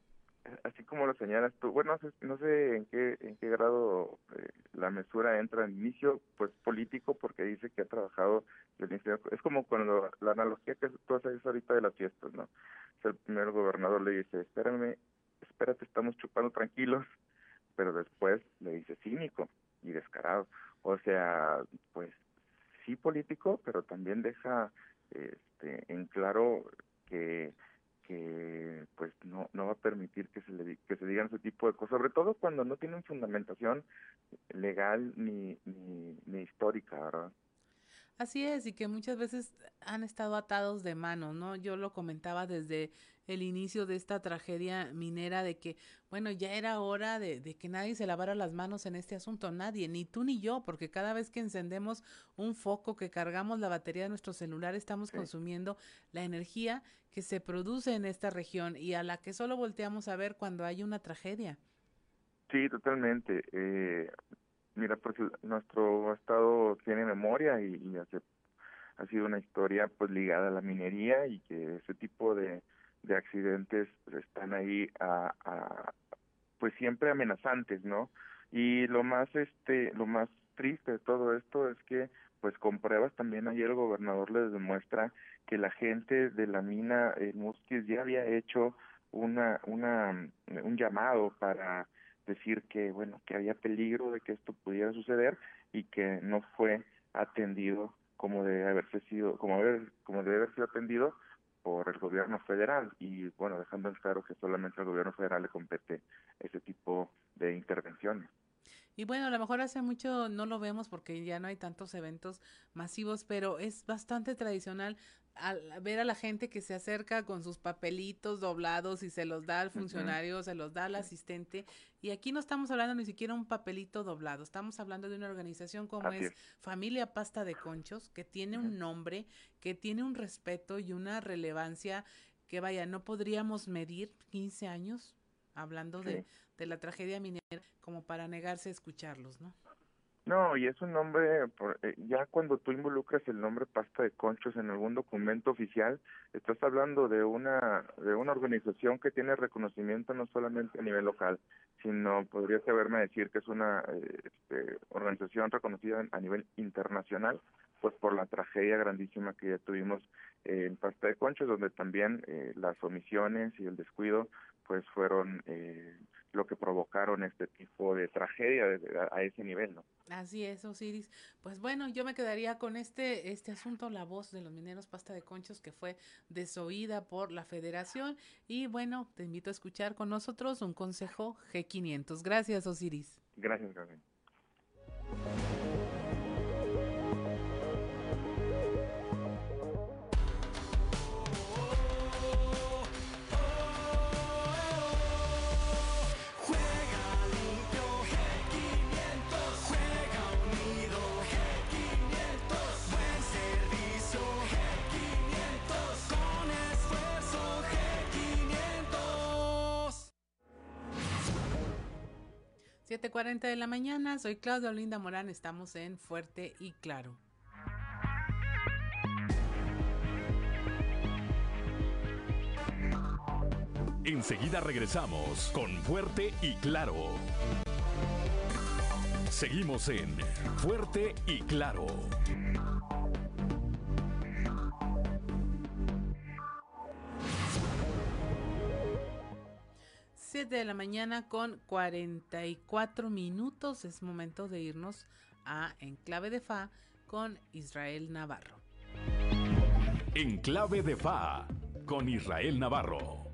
Así como lo señalas tú, bueno, no sé, en qué en qué grado eh, la mesura entra en inicio, pues político, porque dice que ha trabajado es como cuando la analogía que tú haces ahorita de las fiestas, ¿no? el primer gobernador le dice, espérame, espérate, estamos chupando tranquilos, pero después le dice cínico y descarado, o sea, pues sí político, pero también deja este, en claro que que pues no no va a permitir que se le que se digan ese tipo de cosas sobre todo cuando no tienen fundamentación legal ni ni, ni histórica verdad Así es, y que muchas veces han estado atados de manos, ¿no? Yo lo comentaba desde el inicio de esta tragedia minera de que, bueno, ya era hora de, de, que nadie se lavara las manos en este asunto, nadie, ni tú ni yo, porque cada vez que encendemos un foco, que cargamos la batería de nuestro celular, estamos consumiendo la energía que se produce en esta región y a la que solo volteamos a ver cuando hay una tragedia. Sí, totalmente. Eh, mira, pues nuestro estado tiene memoria y, hace, ha sido una historia pues ligada a la minería y que ese tipo de de accidentes están ahí a, a, pues siempre amenazantes, ¿no? Y lo más este lo más triste de todo esto es que pues con pruebas también ayer el gobernador les demuestra que la gente de la mina en Musquis ya había hecho una una un llamado para decir que bueno que había peligro de que esto pudiera suceder y que no fue atendido como debe haberse sido como haber, como debe haber sido atendido por el gobierno federal y bueno, dejando en claro que solamente al gobierno federal le compete ese tipo de intervenciones. Y bueno, a lo mejor hace mucho no lo vemos porque ya no hay tantos eventos masivos, pero es bastante tradicional al ver a la gente que se acerca con sus papelitos doblados y se los da al funcionario, se los da al asistente. Y aquí no estamos hablando ni siquiera un papelito doblado, estamos hablando de una organización como es, Familia Pasta de Conchos, que tiene un nombre, que tiene un respeto y una relevancia que vaya, no podríamos medir 15 años hablando de, de la tragedia minera como para negarse a escucharlos, ¿no? No, y es un nombre, eh, ya cuando tú involucras el nombre pasta de conchos en algún documento oficial, estás hablando de una, de una organización que tiene reconocimiento no solamente a nivel local, sino podrías haberme decir que es una eh, este, organización reconocida a nivel internacional, pues por la tragedia grandísima que ya tuvimos en pasta de conchos, donde también eh, las omisiones y el descuido pues fueron eh, lo que provocaron este tipo de tragedia a, ese nivel, ¿no? Así es, Osiris. Pues bueno, yo me quedaría con este, este asunto, la voz de los mineros pasta de conchos que fue desoída por la federación. Y bueno, te invito a escuchar con nosotros un consejo G500. Gracias, Osiris. Gracias, Gabriel. Cuarenta de la mañana, soy Claudia Olinda Morán, estamos en Fuerte y Claro. Enseguida regresamos con Fuerte y Claro. Seguimos en Fuerte y Claro. 7 de la mañana con 44 minutos. Es momento de irnos a Enclave de Fa con Israel Navarro. Enclave de Fa con Israel Navarro.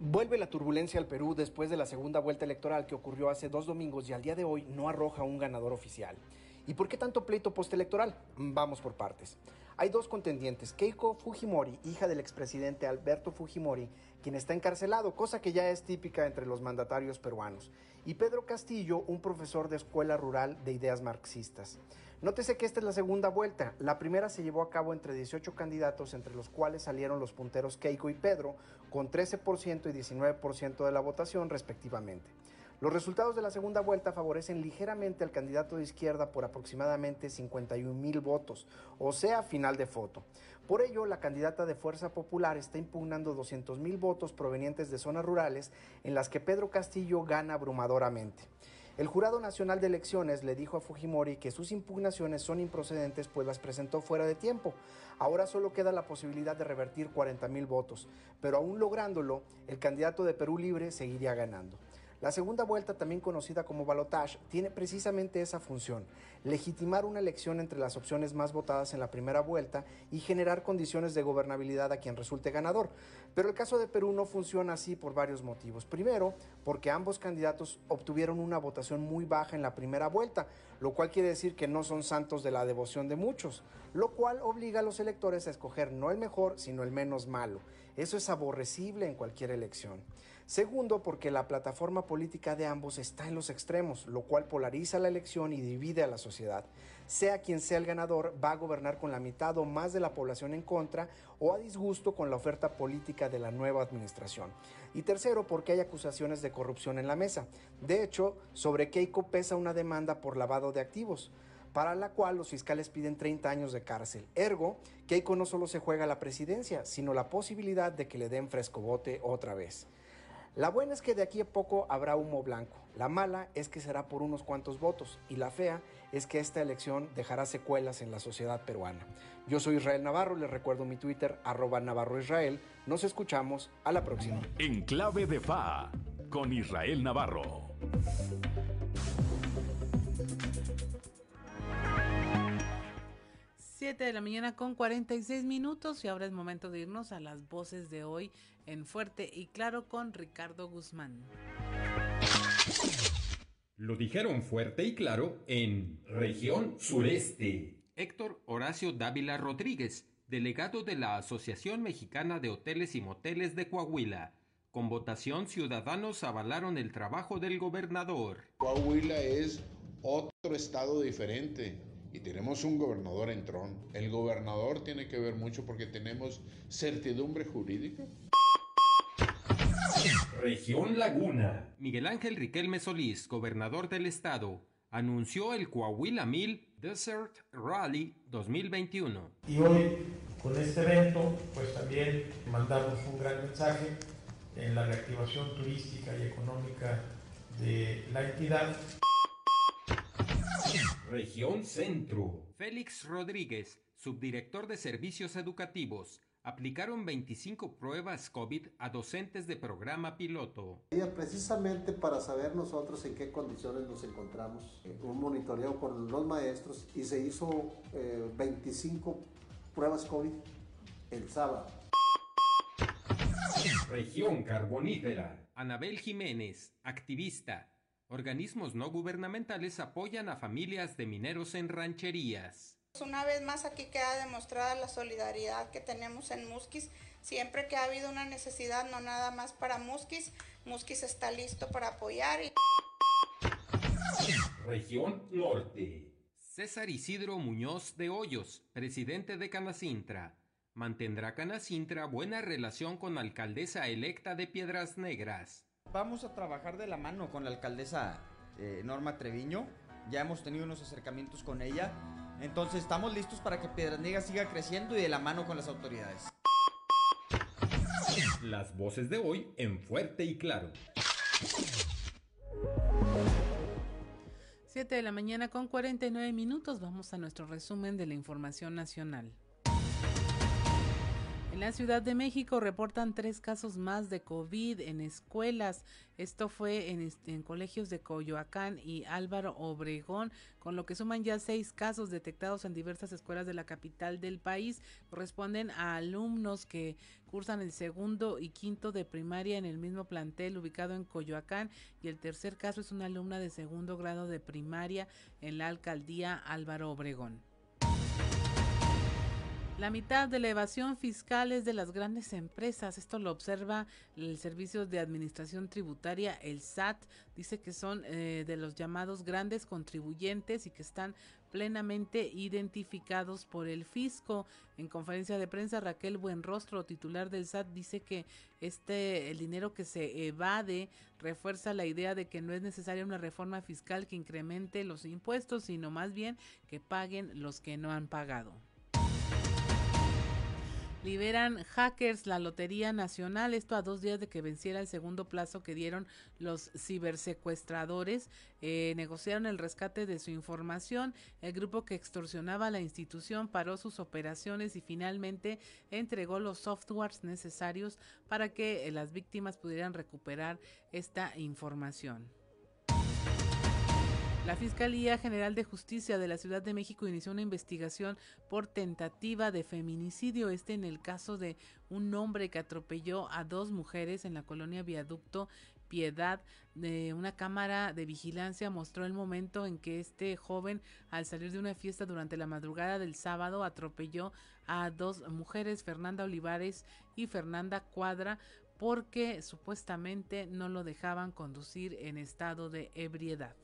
Vuelve la turbulencia al Perú después de la segunda vuelta electoral que ocurrió hace dos domingos y al día de hoy no arroja un ganador oficial. ¿Y por qué tanto pleito postelectoral? Vamos por partes. Hay dos contendientes, Keiko Fujimori, hija del expresidente Alberto Fujimori, quien está encarcelado, cosa que ya es típica entre los mandatarios peruanos, y Pedro Castillo, un profesor de escuela rural de ideas marxistas. Nótese que esta es la segunda vuelta. La primera se llevó a cabo entre 18 candidatos, entre los cuales salieron los punteros Keiko y Pedro, con 13% y 19% de la votación respectivamente. Los resultados de la segunda vuelta favorecen ligeramente al candidato de izquierda por aproximadamente 51 mil votos, o sea, final de foto. Por ello, la candidata de Fuerza Popular está impugnando 200 mil votos provenientes de zonas rurales en las que Pedro Castillo gana abrumadoramente. El Jurado Nacional de Elecciones le dijo a Fujimori que sus impugnaciones son improcedentes pues las presentó fuera de tiempo. Ahora solo queda la posibilidad de revertir 40 mil votos, pero aún lográndolo, el candidato de Perú Libre seguiría ganando. La segunda vuelta, también conocida como balotage, tiene precisamente esa función, legitimar una elección entre las opciones más votadas en la primera vuelta y generar condiciones de gobernabilidad a quien resulte ganador. Pero el caso de Perú no funciona así por varios motivos. Primero, porque ambos candidatos obtuvieron una votación muy baja en la primera vuelta, lo cual quiere decir que no son santos de la devoción de muchos, lo cual obliga a los electores a escoger no el mejor, sino el menos malo. Eso es aborrecible en cualquier elección. Segundo, porque la plataforma política de ambos está en los extremos, lo cual polariza la elección y divide a la sociedad. Sea quien sea el ganador, va a gobernar con la mitad o más de la población en contra o a disgusto con la oferta política de la nueva administración. Y tercero, porque hay acusaciones de corrupción en la mesa. De hecho, sobre Keiko pesa una demanda por lavado de activos para la cual los fiscales piden 30 años de cárcel. Ergo, Keiko no solo se juega la presidencia, sino la posibilidad de que le den frescobote otra vez. La buena es que de aquí a poco habrá humo blanco. La mala es que será por unos cuantos votos. Y la fea es que esta elección dejará secuelas en la sociedad peruana. Yo soy Israel Navarro, les recuerdo mi Twitter, arroba Navarro Israel. Nos escuchamos a la próxima. En clave de FA, con Israel Navarro. 7 de la mañana con 46 minutos y ahora es momento de irnos a las voces de hoy en Fuerte y Claro con Ricardo Guzmán. Lo dijeron fuerte y claro en región sureste. Héctor Horacio Dávila Rodríguez, delegado de la Asociación Mexicana de Hoteles y Moteles de Coahuila. Con votación, ciudadanos avalaron el trabajo del gobernador. Coahuila es otro estado diferente y tenemos un gobernador en tron. El gobernador tiene que ver mucho porque tenemos certidumbre jurídica. Región Laguna. Miguel Ángel Riquelme Solís, gobernador del estado, anunció el Coahuila Mil Desert Rally 2021. Y hoy, con este evento, pues también mandamos un gran mensaje en la reactivación turística y económica de la entidad. Región Centro. Félix Rodríguez, subdirector de Servicios Educativos, aplicaron 25 pruebas COVID a docentes de programa piloto. Precisamente para saber nosotros en qué condiciones nos encontramos, eh, un monitoreo con los maestros y se hizo 25 eh, pruebas COVID el sábado. Región Carbonífera. Anabel Jiménez, activista. Organismos no gubernamentales apoyan a familias de mineros en rancherías. Una vez más aquí queda demostrada la solidaridad que tenemos en Musquis. Siempre que ha habido una necesidad, no nada más para Musquis, Musquis está listo para apoyar. Región Norte. César Isidro Muñoz de Hoyos, presidente de Canacintra. ¿Mantendrá Canacintra buena relación con la alcaldesa electa de Piedras Negras? Vamos a trabajar de la mano con la alcaldesa eh, Norma Treviño. Ya hemos tenido unos acercamientos con ella entonces estamos listos para que Piedras Negras siga creciendo y de la mano con las autoridades. Las voces de hoy en fuerte y claro. 7 de la mañana con 49 minutos. Vamos a nuestro resumen de la información nacional. En la Ciudad de México reportan tres casos más de COVID en escuelas. Esto fue en, colegios de Coyoacán y Álvaro Obregón, con lo que suman ya seis casos detectados en diversas escuelas de la capital del país. Corresponden a alumnos que cursan el segundo y quinto de primaria en el mismo plantel ubicado en Coyoacán y el tercer caso es una alumna de segundo grado de primaria en la alcaldía Álvaro Obregón. La mitad de la evasión fiscal es de las grandes empresas. Esto lo observa el Servicio de Administración Tributaria, el SAT. Dice que son eh, de los llamados grandes contribuyentes y que están plenamente identificados por el fisco. En conferencia de prensa, Raquel Buenrostro, titular del SAT, dice que este el dinero que se evade refuerza la idea de que no es necesaria una reforma fiscal que incremente los impuestos, sino más bien que paguen los que no han pagado. Liberan hackers la Lotería Nacional, esto a dos días de que venciera el segundo plazo que dieron los cibersecuestradores. Eh, negociaron el rescate de su información. El grupo que extorsionaba la institución paró sus operaciones y finalmente entregó los softwares necesarios para que las víctimas pudieran recuperar esta información. La Fiscalía General de Justicia de la Ciudad de México inició una investigación por tentativa de feminicidio, este en el caso de un hombre que atropelló a dos mujeres en la colonia Viaducto Piedad. De una cámara de vigilancia mostró el momento en que este joven, al salir de una fiesta durante la madrugada del sábado, atropelló a dos mujeres, Fernanda Olivares y Fernanda Cuadra, porque supuestamente no lo dejaban conducir en estado de ebriedad.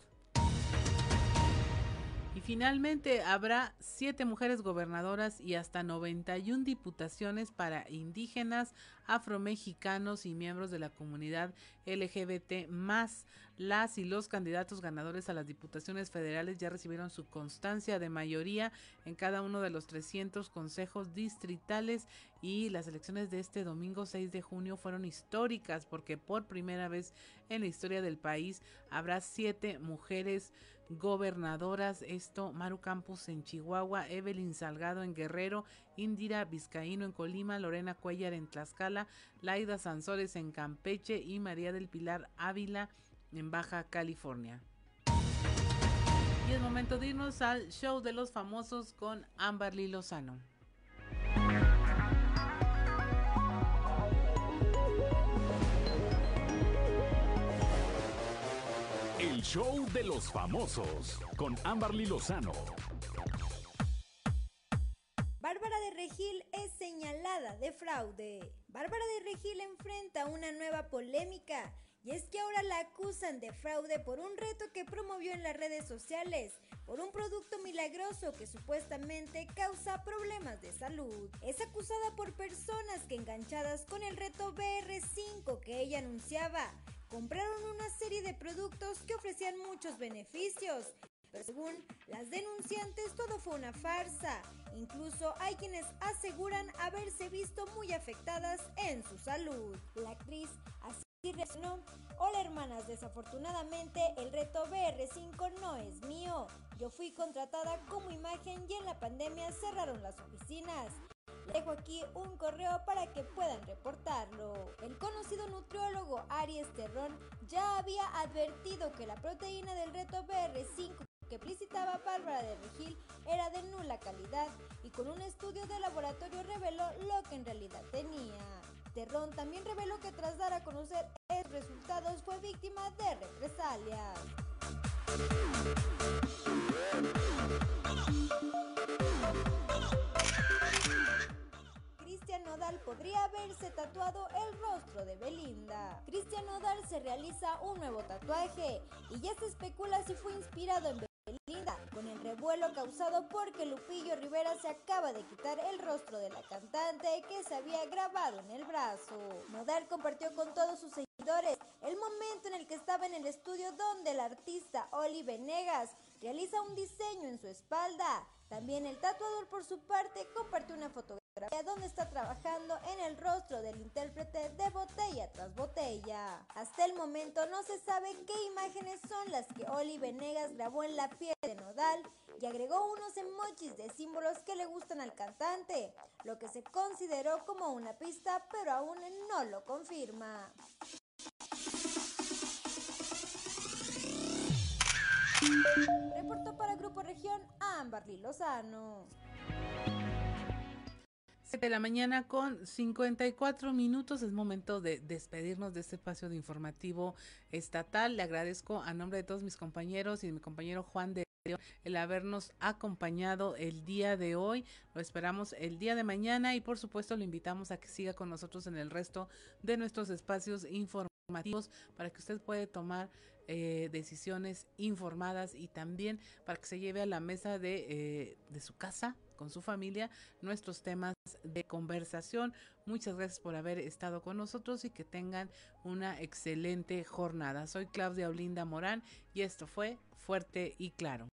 Y finalmente habrá siete mujeres gobernadoras y hasta 91 diputaciones para indígenas, afromexicanos y miembros de la comunidad LGBT más. Las y los candidatos ganadores a las diputaciones federales ya recibieron su constancia de mayoría en cada uno de los 300 consejos distritales y las elecciones de este domingo 6 de junio fueron históricas porque por primera vez en la historia del país habrá siete mujeres gobernadoras. Esto, Maru Campos en Chihuahua, Evelyn Salgado en Guerrero, Indira Vizcaíno en Colima, Lorena Cuellar en Tlaxcala, Laida Sansores en Campeche y María del Pilar Ávila en Baja California. Y es momento de irnos al show de los famosos con Amberly Lozano. Show de los famosos con Amberly Lozano. Bárbara de Regil es señalada de fraude. Bárbara de Regil enfrenta una nueva polémica y es que ahora la acusan de fraude por un reto que promovió en las redes sociales, por un producto milagroso que supuestamente causa problemas de salud. Es acusada por personas que enganchadas con el reto BR5 que ella anunciaba, compraron una serie de productos que ofrecían muchos beneficios. Pero según las denunciantes, todo fue una farsa. Incluso hay quienes aseguran haberse visto muy afectadas en su salud. La actriz y reaccionó, hola hermanas, desafortunadamente el reto BR5 no es mío. Yo fui contratada como imagen y en la pandemia cerraron las oficinas. Dejo aquí un correo para que puedan reportarlo. El conocido nutriólogo Aries Terrón ya había advertido que la proteína del reto BR5 que explicitaba Bárbara de Regil era de nula calidad y con un estudio de laboratorio reveló lo que en realidad tenía. Terrón también reveló que tras dar a conocer esos resultados fue víctima de represalias. Nodal podría haberse tatuado el rostro de Belinda. Cristian Nodal se realiza un nuevo tatuaje y ya se especula si fue inspirado en Belinda, con el revuelo causado porque Lupillo Rivera se acaba de quitar el rostro de la cantante que se había grabado en el brazo. Nodal compartió con todos sus seguidores el momento en el que estaba en el estudio donde el artista Oli Venegas realiza un diseño en su espalda. También el tatuador por su parte compartió una fotografía donde está trabajando en el rostro del intérprete de botella tras botella. Hasta el momento no se sabe qué imágenes son las que Oli Venegas grabó en la piel de Nodal y agregó unos emojis de símbolos que le gustan al cantante, lo que se consideró como una pista pero aún no lo confirma. Reportó para Grupo Región Amberly Lozano de la mañana con 54 minutos. Es momento de despedirnos de este espacio de informativo estatal. Le agradezco a nombre de todos mis compañeros y de mi compañero Juan de el habernos acompañado el día de hoy. Lo esperamos el día de mañana y por supuesto lo invitamos a que siga con nosotros en el resto de nuestros espacios informativos para que usted pueda tomar eh, decisiones informadas y también para que se lleve a la mesa de, eh, de su casa con su familia nuestros temas de conversación. Muchas gracias por haber estado con nosotros y que tengan una excelente jornada. Soy Claudia Olinda Morán y esto fue Fuerte y Claro.